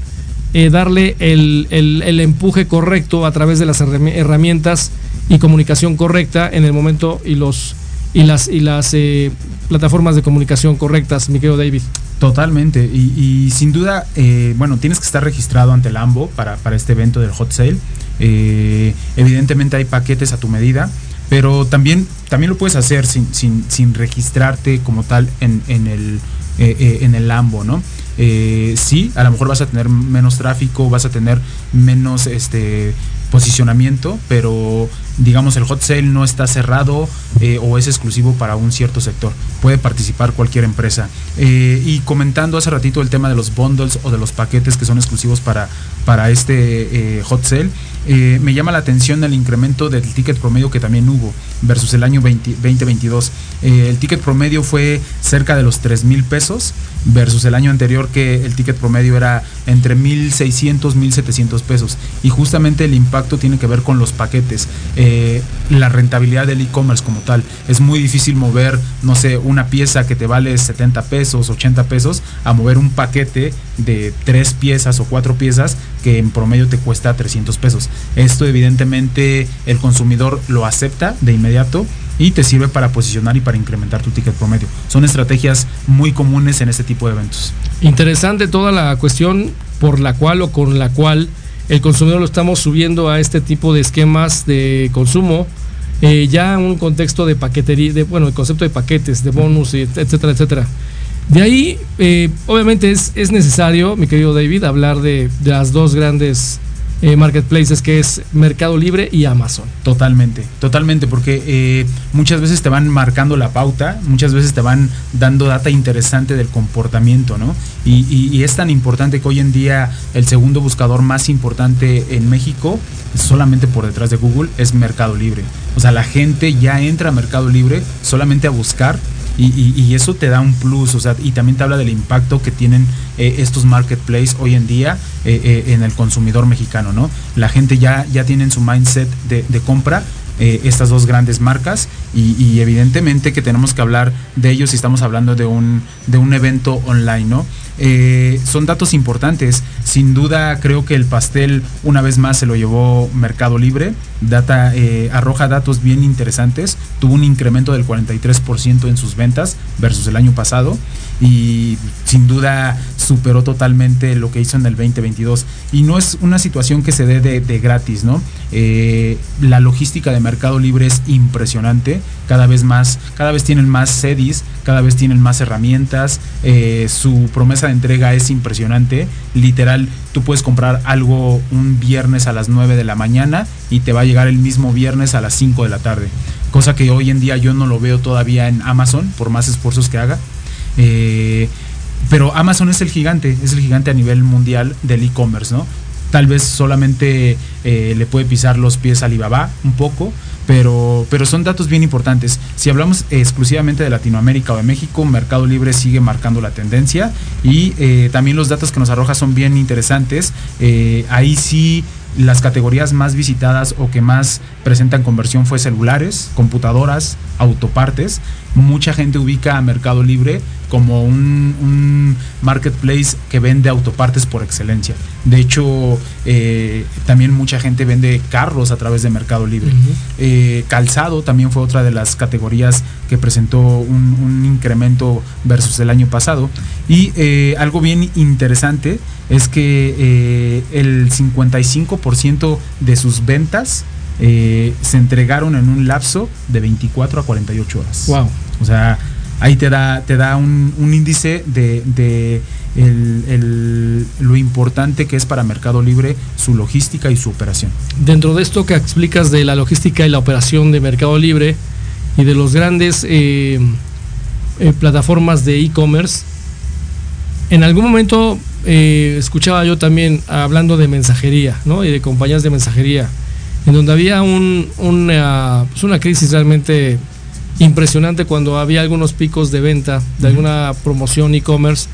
eh, darle el, el, empuje correcto a través de las herramientas y comunicación correcta en el momento y los y las y las eh, plataformas de comunicación correctas, mi querido David. Totalmente, y, sin duda, eh, bueno, tienes que estar registrado ante el AMBO para, para este evento del hot sale. evidentemente hay paquetes a tu medida, pero también, también lo puedes hacer sin, sin, sin registrarte como tal en, en el, en el AMBO, ¿no? Eh, sí, a lo mejor vas a tener menos tráfico, vas a tener menos este posicionamiento, pero digamos el hot sale no está cerrado eh, o es exclusivo para un cierto sector. Puede participar cualquier empresa. Eh, y comentando hace ratito el tema de los bundles o de los paquetes que son exclusivos para, para este hot sale, me llama la atención el incremento del ticket promedio que también hubo versus el año 2022. el ticket promedio fue cerca de los 3 mil pesos versus el año anterior que el ticket promedio era entre 1.600, 1.700 pesos. Y justamente el impacto tiene que ver con los paquetes, eh, la rentabilidad del e-commerce como tal. Es muy difícil mover, no sé, una pieza que te vale 70 pesos, 80 pesos, a mover un paquete de tres piezas o cuatro piezas que en promedio te cuesta 300 pesos. Esto evidentemente el consumidor lo acepta de inmediato y te sirve para posicionar y para incrementar tu ticket promedio. Son estrategias muy comunes en este tipo de eventos. Interesante toda la cuestión por la cual o con la cual el consumidor lo estamos subiendo a este tipo de esquemas de consumo. Eh, ya en un contexto de paquetería, de, bueno, el concepto de paquetes, de bonus, etcétera, etcétera. De ahí, eh, obviamente es, es, necesario, mi querido David, hablar de, de las dos grandes eh, marketplaces que es Mercado Libre y Amazon. Totalmente, totalmente, porque eh, muchas veces te van marcando la pauta, muchas veces te van dando data interesante del comportamiento, ¿no? Y, y, es tan importante que hoy en día el segundo buscador más importante en México, solamente por detrás de Google, es Mercado Libre. O sea, la gente ya entra a Mercado Libre solamente a buscar y, eso te da un plus, o sea, y también te habla del impacto que tienen eh, estos marketplaces hoy en día eh, eh, en el consumidor mexicano, ¿no? La gente ya, ya tiene su mindset de, compra estas dos grandes marcas y, evidentemente que tenemos que hablar de ellos si estamos hablando de un, de un evento online, ¿no? Eh, son datos importantes. Sin duda creo que el pastel una vez más se lo llevó Mercado Libre. Data eh, arroja datos bien interesantes. Tuvo un incremento del 43% en sus ventas versus el año pasado y sin duda superó totalmente lo que hizo en el 2022. Y no es una situación que se dé de, gratis, ¿no? Eh, la logística de Mercado Libre es impresionante. Cada vez más, cada vez tienen más sedis, cada vez tienen más herramientas. su promesa entrega es impresionante. Literal, tú puedes comprar algo un viernes a las 9 de la mañana y te va a llegar el mismo viernes a las 5 de la tarde. Cosa que hoy en día yo no lo veo todavía en Amazon, por más esfuerzos que haga. Eh, pero Amazon es el gigante, es el gigante a nivel mundial del e-commerce, ¿no? Tal vez solamente eh, le puede pisar los pies a Alibaba un poco, pero, pero son datos bien importantes. Si hablamos exclusivamente de Latinoamérica o de México, Mercado Libre sigue marcando la tendencia y eh, también los datos que nos arroja son bien interesantes. Eh, ahí sí las categorías más visitadas o que más presentan conversión fue celulares, computadoras, autopartes. Mucha gente ubica a Mercado Libre como un, marketplace que vende autopartes por excelencia. De hecho, eh, también mucha gente vende carros a través de Mercado Libre. Eh, calzado también fue otra de las categorías que presentó un, incremento versus el año pasado. Y eh, algo bien interesante es que el 55% de sus ventas se entregaron en un lapso de 24 a 48 horas. Wow. O sea, ahí te da, te da un, índice de, lo importante que es para Mercado Libre su logística y su operación. Dentro de esto que explicas de la logística y la operación de Mercado Libre y de los grandes eh, eh, plataformas de e-commerce, en algún momento eh, escuchaba yo también hablando de mensajería ¿no? y de compañías de mensajería, en donde había un, una, pues una crisis realmente impresionante cuando había algunos picos de venta de alguna promoción e-commerce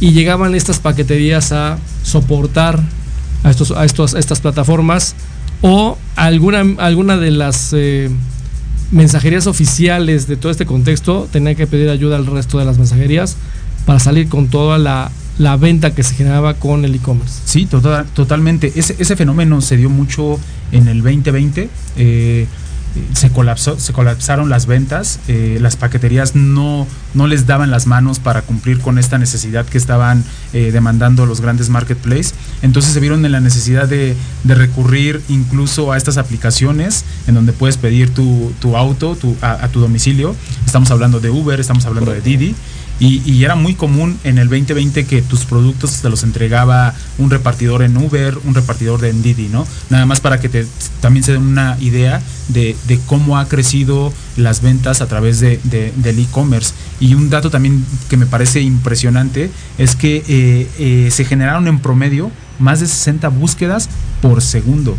y llegaban estas paqueterías a soportar a, estos, a, estos, estas plataformas o alguna, alguna de las eh, mensajerías oficiales de todo este contexto tenía que pedir ayuda al resto de las mensajerías para salir con toda la, venta que se generaba con el e-commerce. Sí, total, totalmente. Ese, ese fenómeno se dio mucho en el 2020. Eh, se colapsó, se colapsaron las ventas, eh, las paqueterías no, no les daban las manos para cumplir con esta necesidad que estaban eh, demandando los grandes marketplaces. Entonces se vieron en la necesidad de, recurrir incluso a estas aplicaciones en donde puedes pedir tu, auto a, tu domicilio. Estamos hablando de Uber, estamos hablando de Didi. Y, era muy común en el 2020 que tus productos te los entregaba un repartidor en Uber, un repartidor de Didi, ¿no? Nada más para que te, también se den una idea de, cómo ha crecido las ventas a través de, del e-commerce. Y un dato también que me parece impresionante es que eh, eh, se generaron en promedio más de 60 búsquedas por segundo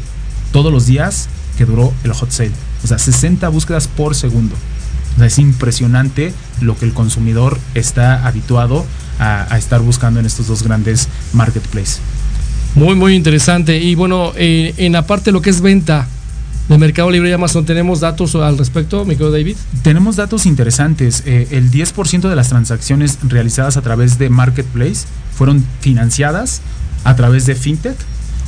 todos los días que duró el hot sale. O sea, 60 búsquedas por segundo es impresionante lo que el consumidor está habituado a, estar buscando en estos dos grandes marketplaces. Muy, muy interesante. Y bueno, eh, en la parte de lo que es venta, de Mercado Libre y Amazon, ¿tenemos datos al respecto, mi querido David? Tenemos datos interesantes. Eh, el 10% de las transacciones realizadas a través de Marketplace fueron financiadas a través de FinTech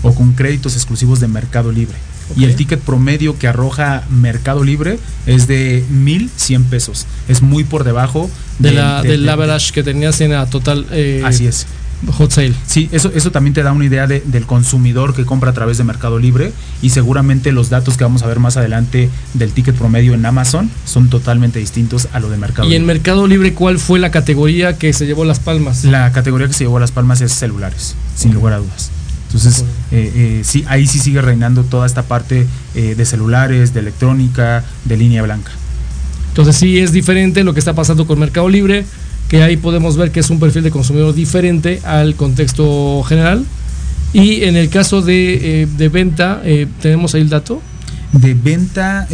o con créditos exclusivos de Mercado Libre. Y el ticket promedio que arroja Mercado Libre es de 1.100 pesos. Es muy por debajo de la, del average que tenías en la total. Eh, así es hot sale. Sí, eso, eso también te da una idea del consumidor que compra a través de Mercado Libre y seguramente los datos que vamos a ver más adelante del ticket promedio en Amazon son totalmente distintos a lo de Mercado Libre. ¿Y en Mercado Libre cuál fue la categoría que se llevó las palmas? La categoría que se llevó las palmas es celulares, sin lugar a dudas. Entonces, eh, eh, sí, ahí sí sigue reinando toda esta parte eh, de celulares, de electrónica, de línea blanca. Entonces sí es diferente lo que está pasando con Mercado Libre que ahí podemos ver que es un perfil de consumidor diferente al contexto general. Y en el caso de, eh, venta, ¿tenemos ahí el dato? De venta,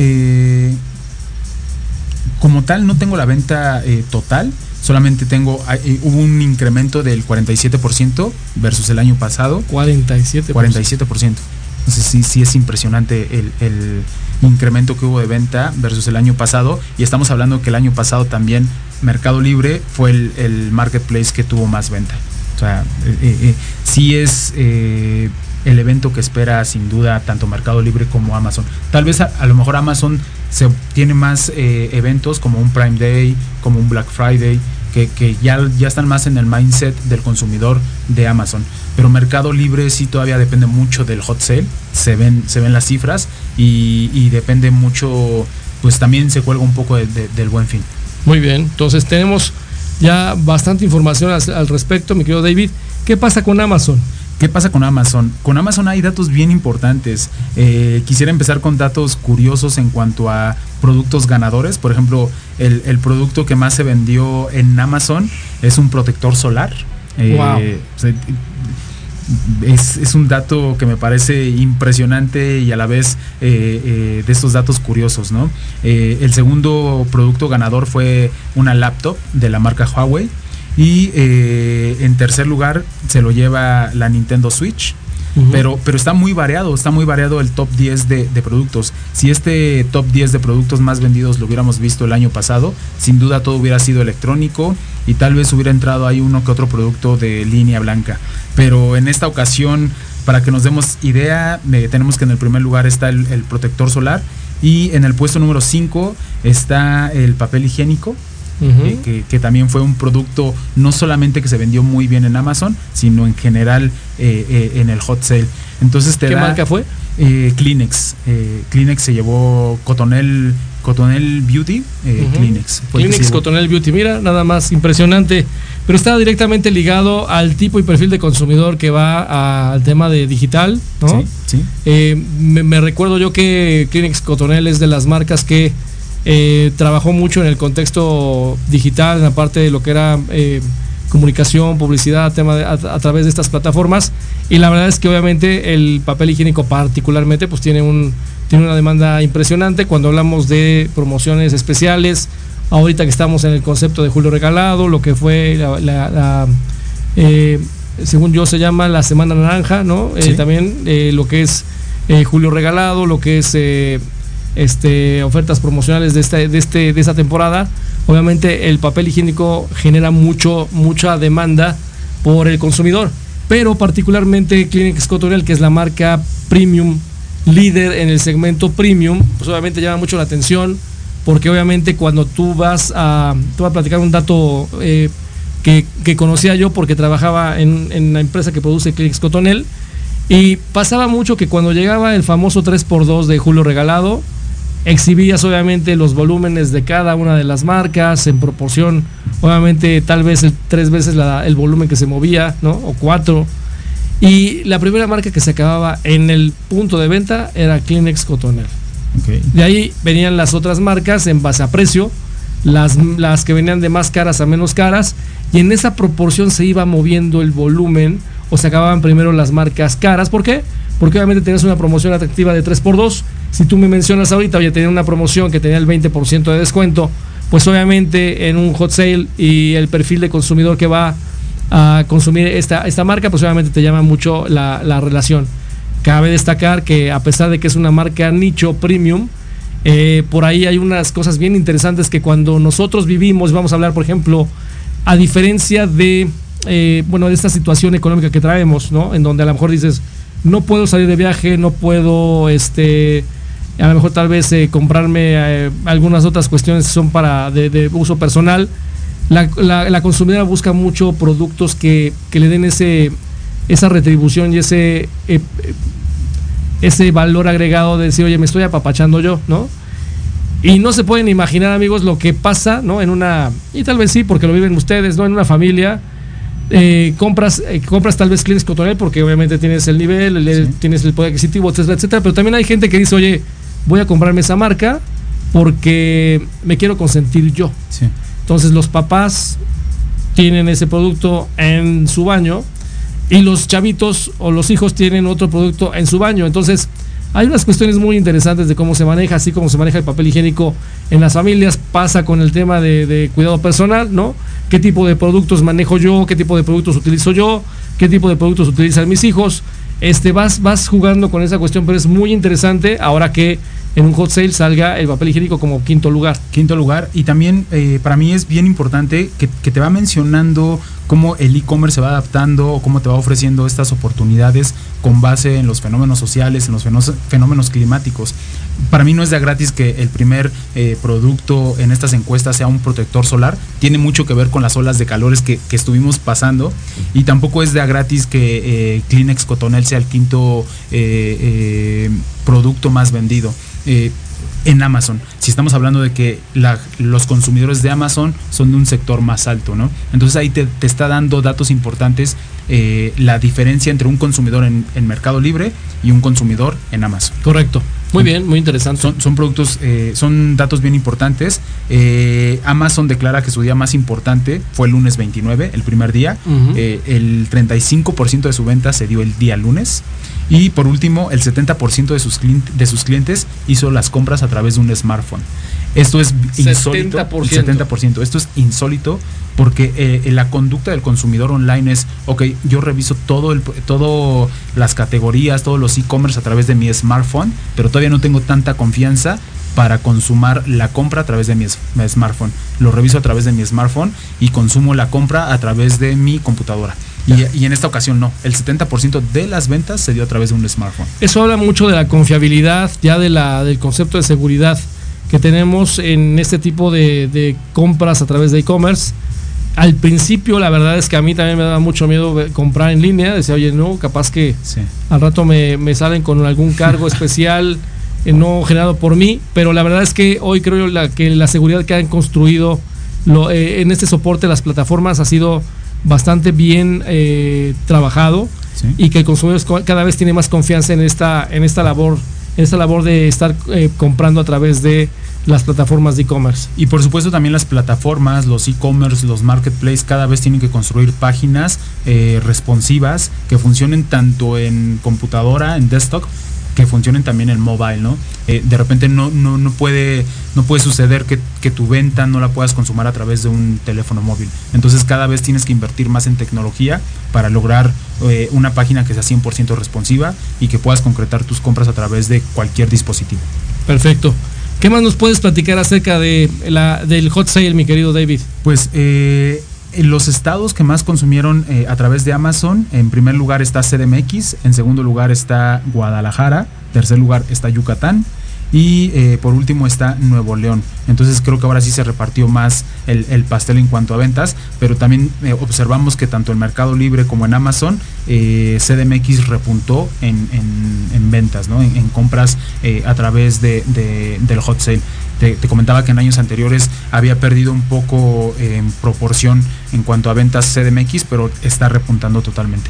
como tal, no tengo la venta total, solamente tengo, hubo un incremento del 47% versus el año pasado. 47%. 47%. Entonces sí, sí es impresionante el, el incremento que hubo de venta versus el año pasado. Y estamos hablando que el año pasado también Mercado Libre fue el, marketplace que tuvo más venta. O sea, eh, eh, eh, sí es el evento que espera sin duda tanto Mercado Libre como Amazon. Tal vez a, lo mejor Amazon se tiene más eventos como un Prime Day, como un Black Friday, que, ya, ya están más en el mindset del consumidor de Amazon. Pero Mercado Libre sí todavía depende mucho del hot sale, se ven, se ven las cifras y, depende mucho, pues también se cuelga un poco del buen fin. Muy bien, entonces tenemos ya bastante información al, respecto, mi querido David. ¿Qué pasa con Amazon? ¿Qué pasa con Amazon? Con Amazon hay datos bien importantes. Eh, quisiera empezar con datos curiosos en cuanto a productos ganadores. Por ejemplo, el, producto que más se vendió en Amazon es un protector solar. wow. Eh, es, un dato que me parece impresionante y a la vez eh, eh, de estos datos curiosos, ¿no? Eh, el segundo producto ganador fue una laptop de la marca Huawei y en tercer lugar se lo lleva la Nintendo Switch pero, pero está muy variado, está muy variado el top 10 de, productos. Si este top 10 de productos más vendidos lo hubiéramos visto el año pasado, sin duda todo hubiera sido electrónico y tal vez hubiera entrado ahí uno que otro producto de línea blanca. Pero en esta ocasión, para que nos demos idea, eh, tenemos que en el primer lugar está el, el protector solar y en el puesto número 5 está el papel higiénico que, también fue un producto no solamente que se vendió muy bien en Amazon, sino en general eh, eh, en el hot sale. Entonces ¿Qué marca fue? Eh, Kleenex. Kleenex se llevó Cotonel, Cotonel Beauty. Kleenex. Kleenex Cotonel Beauty. Mira, nada más impresionante. Pero está directamente ligado al tipo y perfil de consumidor que va al tema de digital, ¿no? Sí, me, me, recuerdo yo que Kleenex Cotonel es de las marcas que eh, trabajó mucho en el contexto digital, en la parte de lo que era eh, comunicación, publicidad, tema a, través de estas plataformas. Y la verdad es que obviamente el papel higiénico particularmente pues tiene, un, tiene una demanda impresionante cuando hablamos de promociones especiales. Ahorita que estamos en el concepto de Julio Regalado, lo que fue la, eh, según yo se llama la Semana Naranja, ¿no? también lo que es Julio Regalado, lo que es este, ofertas promocionales de, este, de, este, de esta temporada, obviamente el papel higiénico genera mucho, mucha demanda por el consumidor. Pero particularmente Clinic Cotonel, que es la marca premium, líder en el segmento premium, pues obviamente llama mucho la atención, porque obviamente cuando tú vas a, tú vas a platicar un dato eh, que, conocía yo porque trabajaba en, en la empresa que produce Clinic Cotonel, y pasaba mucho que cuando llegaba el famoso 3x2 de Julio Regalado, exhibías obviamente los volúmenes de cada una de las marcas en proporción, obviamente tal vez tres veces el volumen que se movía, ¿no? O cuatro. Y la primera marca que se acababa en el punto de venta era Kleenex Cotonel. De ahí venían las otras marcas en base a precio, las, las que venían de más caras a menos caras, y en esa proporción se iba moviendo el volumen, o se acababan primero las marcas caras. ¿Por qué? Porque obviamente tenías una promoción atractiva de 3x2 si tú me mencionas ahorita, oye, tenía una promoción que tenía el 20% de descuento, pues obviamente en un hot sale y el perfil de consumidor que va a consumir esta, esta marca, pues obviamente te llama mucho la, la relación. Cabe destacar que a pesar de que es una marca nicho premium, eh, por ahí hay unas cosas bien interesantes que cuando nosotros vivimos, vamos a hablar, por ejemplo, a diferencia de, eh, bueno, de esta situación económica que traemos, ¿no? En donde a lo mejor dices, no puedo salir de viaje, no puedo, este, a lo mejor tal vez eh, comprarme eh, algunas otras cuestiones que son para de, uso personal. La, la, consumidora busca mucho productos que, que, le den ese esa retribución y ese eh, ese valor agregado de decir, oye, me estoy apapachando yo, ¿no? Y no se pueden imaginar, amigos, lo que pasa, ¿no? En una, y tal vez sí, porque lo viven ustedes, ¿no? En una familia, eh, compras, eh, compras tal vez clientes Cotonel porque obviamente tienes el nivel, el, sí. tienes el poder adquisitivo, etcétera, etcétera. Pero también hay gente que dice, oye, voy a comprarme esa marca porque me quiero consentir yo. Sí. Entonces los papás tienen ese producto en su baño y los chavitos o los hijos tienen otro producto en su baño. Entonces hay unas cuestiones muy interesantes de cómo se maneja, así como se maneja el papel higiénico en las familias, pasa con el tema de, cuidado personal, ¿no? ¿Qué tipo de productos manejo yo? ¿Qué tipo de productos utilizo yo? ¿Qué tipo de productos utilizan mis hijos? Este, vas, vas jugando con esa cuestión, pero es muy interesante ahora que en un hot sale salga el papel higiénico como quinto lugar. Quinto lugar. Y también eh, para mí es bien importante que, te va mencionando cómo el e-commerce se va adaptando o cómo te va ofreciendo estas oportunidades con base en los fenómenos sociales, en los fenómenos climáticos. Para mí no es de gratis que el primer eh, producto en estas encuestas sea un protector solar. Tiene mucho que ver con las olas de calores que, estuvimos pasando. Y tampoco es de gratis que eh, Kleenex Cotonel sea el quinto producto más vendido. Eh, en Amazon. Si estamos hablando de que la, los consumidores de Amazon son de un sector más alto, ¿no? Entonces ahí te, te está dando datos importantes eh, la diferencia entre un consumidor en, en, Mercado Libre y un consumidor en Amazon. Correcto. Muy bien, muy interesante. Son, son productos, eh, son datos bien importantes. Eh, Amazon declara que su día más importante fue el lunes 29, el primer día. Uh -huh. el 35% de su venta se dio el día lunes. Y por último, el 70% de sus, de sus clientes hizo las compras a través de un smartphone. Esto es insólito. 70%. 70%. Esto es insólito porque eh, la conducta del consumidor online es, ok, yo reviso todo el, todo las categorías, todos los e-commerce a través de mi smartphone, pero todavía no tengo tanta confianza para consumar la compra a través de mi, smartphone. Lo reviso a través de mi smartphone y consumo la compra a través de mi computadora. Y, y, en esta ocasión no, el 70% de las ventas se dio a través de un smartphone. Eso habla mucho de la confiabilidad, ya de la, del concepto de seguridad que tenemos en este tipo de, de compras a través de e-commerce. Al principio la verdad es que a mí también me daba mucho miedo comprar en línea, decía, oye, no, capaz que sí. al rato me, me, salen con algún cargo especial eh, no generado por mí, pero la verdad es que hoy creo la, que la seguridad que han construido lo, eh, en este soporte las plataformas ha sido bastante bien eh, trabajado sí. y que el consumidor cada vez tiene más confianza en esta, en esta labor, en esta labor de estar eh, comprando a través de las plataformas de e-commerce. Y por supuesto también las plataformas, los e-commerce, los marketplaces cada vez tienen que construir páginas eh, responsivas que funcionen tanto en computadora, en desktop, que funcionen también en mobile, ¿no? Eh, de repente no, no, no, puede, no puede suceder que, que, tu venta no la puedas consumar a través de un teléfono móvil. Entonces cada vez tienes que invertir más en tecnología para lograr eh, una página que sea 100% responsiva y que puedas concretar tus compras a través de cualquier dispositivo. Perfecto. ¿Qué más nos puedes platicar acerca de la, del hot sale, mi querido David? Pues eh, los estados que más consumieron eh, a través de Amazon, en primer lugar está CDMX, en segundo lugar está Guadalajara, tercer lugar está Yucatán y eh, por último está Nuevo León. Entonces creo que ahora sí se repartió más el, el pastel en cuanto a ventas, pero también eh, observamos que tanto en Mercado Libre como en Amazon eh, CDMX repuntó en, en, en ventas, ¿no? en, compras a través de, de, del hot sale. Te, comentaba que en años anteriores había perdido un poco en proporción en cuanto a ventas CDMX, pero está repuntando totalmente.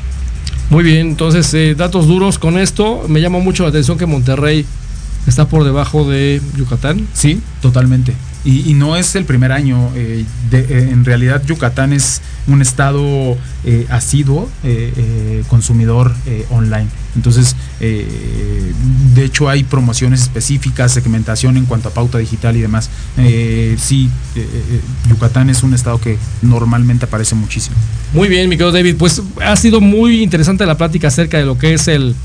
Muy bien, entonces datos duros con esto. Me llama mucho la atención que Monterrey está por debajo de Yucatán. Sí, totalmente. Y, no es el primer año. Eh, eh, en realidad Yucatán es un estado eh, asiduo consumidor online. Entonces, de hecho hay promociones específicas, segmentación en cuanto a pauta digital y demás. sí, Yucatán es un estado que normalmente aparece muchísimo. Muy bien, mi querido David. Pues ha sido muy interesante la plática acerca de lo que es el,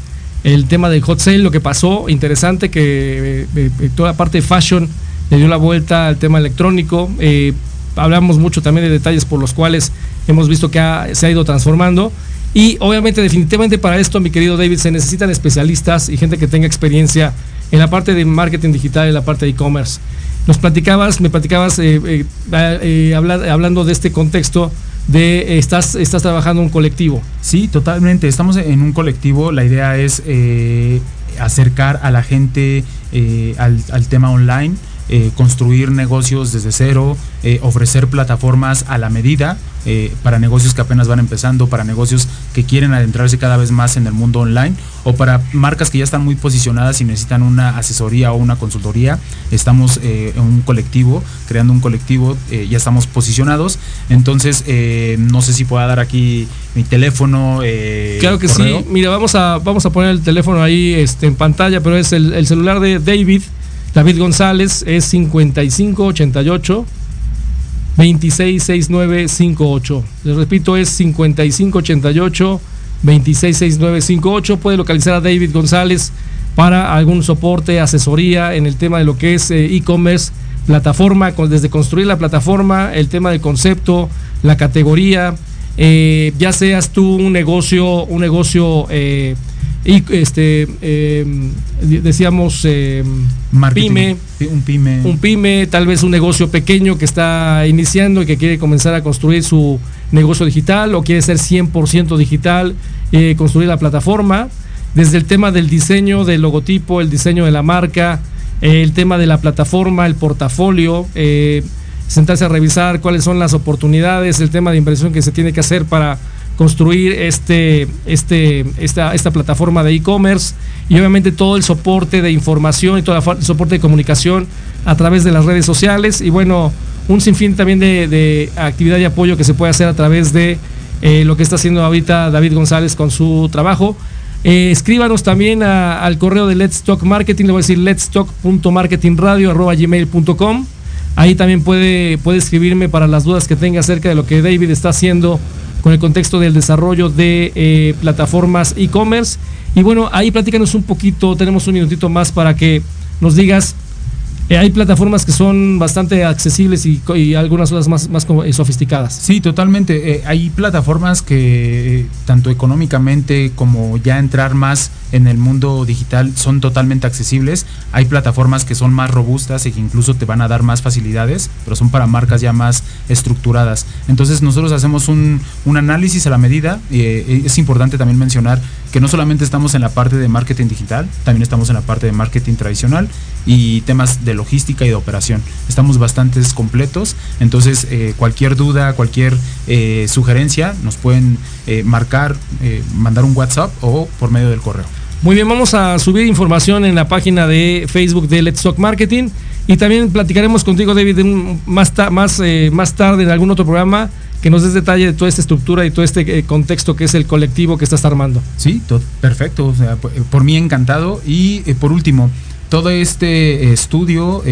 el tema del hot sale, lo que pasó. Interesante que toda la parte de fashion le dio la vuelta al tema electrónico. Eh, hablamos mucho también de detalles por los cuales hemos visto que se ha ido transformando. Y obviamente, definitivamente para esto, mi querido David, se necesitan especialistas y gente que tenga experiencia en la parte de marketing digital, en la parte de e-commerce. Nos platicabas, me platicabas eh, eh, hablando de este contexto de estás, estás trabajando un colectivo. Sí, totalmente. Estamos en un colectivo. La idea es acercar a la gente al, al, tema online. Eh, construir negocios desde cero, eh, ofrecer plataformas a la medida eh, para negocios que apenas van empezando, para negocios que quieren adentrarse cada vez más en el mundo online o para marcas que ya están muy posicionadas y necesitan una asesoría o una consultoría. Estamos en un colectivo, creando un colectivo, ya estamos posicionados. Entonces, no sé si pueda dar aquí mi teléfono. claro que sí. Mira, vamos a, vamos a poner el teléfono ahí este, en pantalla, pero es el, el celular de David David González es 5588 266958. Les repito, es 5588 266958. Puede localizar a David González para algún soporte, asesoría en el tema de lo que es eh, e-commerce, plataforma, desde construir la plataforma, el tema del concepto, la categoría, eh, ya seas tú un negocio, un negocio eh, y este em, decíamos em, pyme, un pyme, un pyme, tal vez un negocio pequeño que está iniciando y que quiere comenzar a construir su negocio digital o quiere ser 100% digital, eh, construir la plataforma, desde el tema del diseño del logotipo, el diseño de la marca, el tema de la plataforma, el portafolio, eh, sentarse a revisar cuáles son las oportunidades, el tema de inversión que se tiene que hacer para construir este, este, esta, esta plataforma de e-commerce y obviamente todo el soporte de información y todo el soporte de comunicación a través de las redes sociales y bueno, un sinfín también de, actividad y apoyo que se puede hacer a través de eh, lo que está haciendo ahorita David González con su trabajo. Eh, escríbanos también al correo de Let's Talk Marketing, le voy a decir letstalk.marketingradio.gmail.com Ahí también puede, puede escribirme para las dudas que tenga acerca de lo que David está haciendo con el contexto del desarrollo de eh, plataformas e-commerce. Y bueno, ahí platícanos un poquito, tenemos un minutito más para que nos digas eh, hay plataformas que son bastante accesibles y, algunas otras más, más eh, sofisticadas. Sí, totalmente. hay plataformas que tanto económicamente como ya entrar más en el mundo digital son totalmente accesibles. Hay plataformas que son más robustas y que incluso te van a dar más facilidades, pero son para marcas ya más estructuradas. Entonces nosotros hacemos un, análisis a la medida. eh, es importante también mencionar que no solamente estamos en la parte de marketing digital, también estamos en la parte de marketing tradicional y temas de logística y de operación. Estamos bastante completos, entonces eh, cualquier duda, cualquier eh, sugerencia nos pueden marcar, mandar un WhatsApp o por medio del correo. Muy bien, vamos a subir información en la página de Facebook de Let's Talk Marketing y también platicaremos contigo, David, más, más, eh, más tarde en algún otro programa que nos des detalle de toda esta estructura y todo este eh, contexto que es el colectivo que estás armando. Sí, perfecto, o sea, por, mí encantado. Y eh, por último, todo este estudio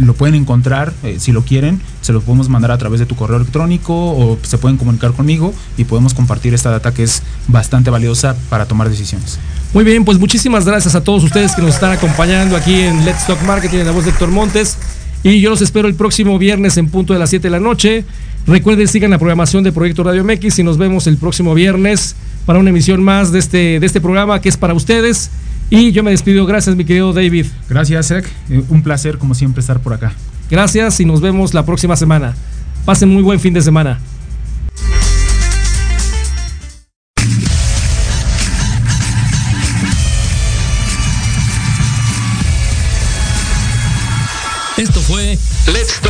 lo pueden encontrar, si lo quieren, se lo podemos mandar a través de tu correo electrónico o se pueden comunicar conmigo y podemos compartir esta data que es bastante valiosa para tomar decisiones. Muy bien, pues muchísimas gracias a todos ustedes que nos están acompañando aquí en Let's Talk Marketing en la voz de Héctor Montes. Y yo los espero el próximo viernes en punto de las 7 de la noche. Recuerden, sigan la programación de Proyecto Radio MX y nos vemos el próximo viernes para una emisión más de este, de este programa que es para ustedes. Y yo me despido. Gracias, mi querido David. Gracias, Ek. Eh, un placer, como siempre, estar por acá. Gracias y nos vemos la próxima semana. Pasen muy buen fin de semana. Esto fue Let's Talk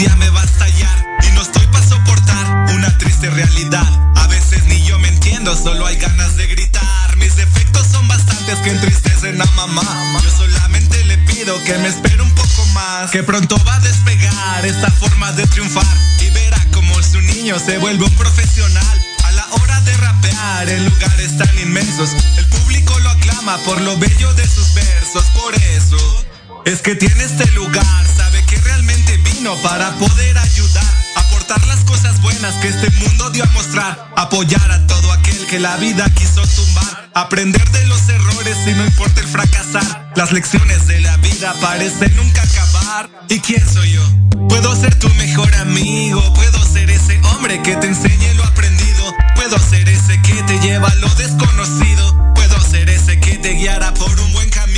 Día me va a estallar. Y no estoy para soportar una triste realidad. A veces ni yo me entiendo, solo hay ganas de gritar. Mis defectos son bastantes que entristecen a mamá. Yo solamente le pido que me espere un poco más. Que pronto va a despegar esta forma de triunfar. Y verá como su niño se vuelve un profesional. A la hora de rapear en lugares tan inmensos, el público lo aclama por lo bello de sus versos. Por eso es que tiene este lugar, sabe que realmente vino para poder ayudar, aportar las cosas buenas que este mundo dio a mostrar, apoyar a todo aquel que la vida quiso tumbar, aprender de los errores y no importa el fracasar. Las lecciones de la vida parecen nunca acabar. ¿Y quién soy yo? Puedo ser tu mejor amigo, puedo ser ese hombre que te enseñe lo aprendido, puedo ser ese que te lleva a lo desconocido, puedo ser ese que te guiará por un buen camino.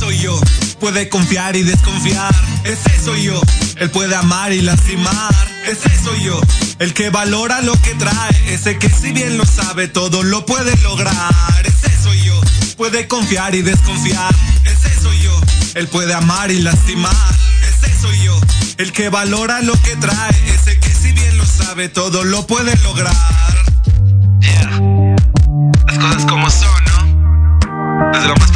Soy yo, puede confiar y desconfiar, ese soy yo, él puede amar y lastimar, ese soy yo, el que valora lo que trae, ese que si bien lo sabe todo lo puede lograr, ese soy yo, puede confiar y desconfiar, ese soy yo, él puede amar y lastimar, ese soy yo, el que valora lo que trae, ese que si bien lo sabe todo lo puede lograr. Yeah. Las cosas como son, ¿no? Desde lo más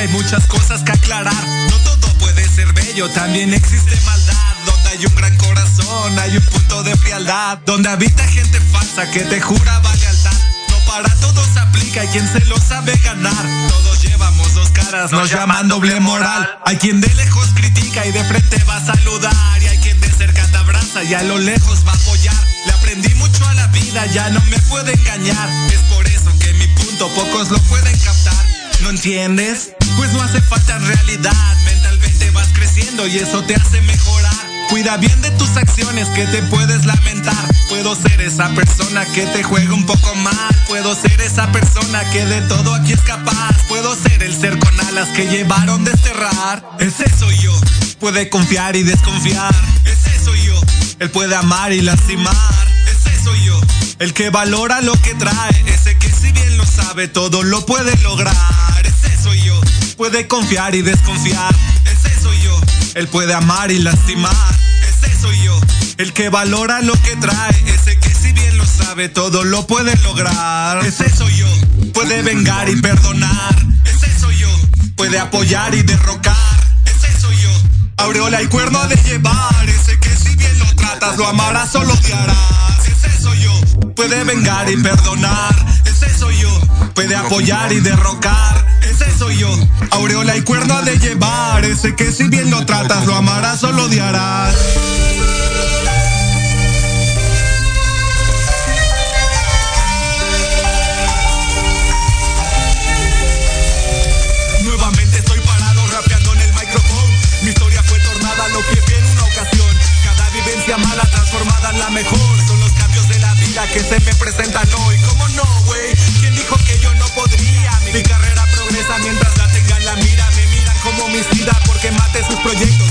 hay muchas cosas que aclarar. No todo puede ser bello, también existe maldad. Donde hay un gran corazón, hay un punto de frialdad. Donde habita gente falsa que te juraba lealtad. No para todos aplica, hay quien se lo sabe ganar. Todos llevamos dos caras, nos llaman doble moral. Hay quien de lejos critica y de frente va a saludar. Y hay quien de cerca te abraza y a lo lejos va a apoyar. Le aprendí mucho a la vida, ya no me puede engañar. Es por eso que mi punto pocos lo pueden captar. ¿No entiendes? Pues no hace falta realidad. Mentalmente vas creciendo y eso te hace mejorar. Cuida bien de tus acciones que te puedes lamentar. Puedo ser esa persona que te juega un poco mal. Puedo ser esa persona que de todo aquí es capaz. Puedo ser el ser con alas que llevaron desterrar. Ese soy yo. Puede confiar y desconfiar. Ese soy yo. Él puede amar y lastimar. Ese soy yo. El que valora lo que trae. Ese que si bien lo sabe todo lo puede lograr. Puede confiar y desconfiar. Ese soy yo. Él puede amar y lastimar. Ese soy yo. El que valora lo que trae. Ese que si bien lo sabe todo lo puede lograr. Ese soy yo. Puede vengar y perdonar. Ese soy yo. Puede apoyar y derrocar. Ese soy yo. Aureola y cuerno de llevar. Ese que si bien lo tratas lo amarás o lo odiarás. Ese soy yo. Puede vengar y perdonar. Ese soy yo. Puede apoyar y derrocar. Aureola y cuerda de llevar. Ese que si bien lo tratas, lo amarás o lo odiarás. Nuevamente estoy parado rapeando en el micrófono. Mi historia fue tornada lo que vi en una ocasión. Cada vivencia mala transformada en la mejor. Son los cambios de la vida que se me presentan hoy. ¿Cómo no, güey? ¿Quién dijo que yo no podría? Mi carrera mientras la tengan la mira. Me miran como homicida porque mate sus proyectos.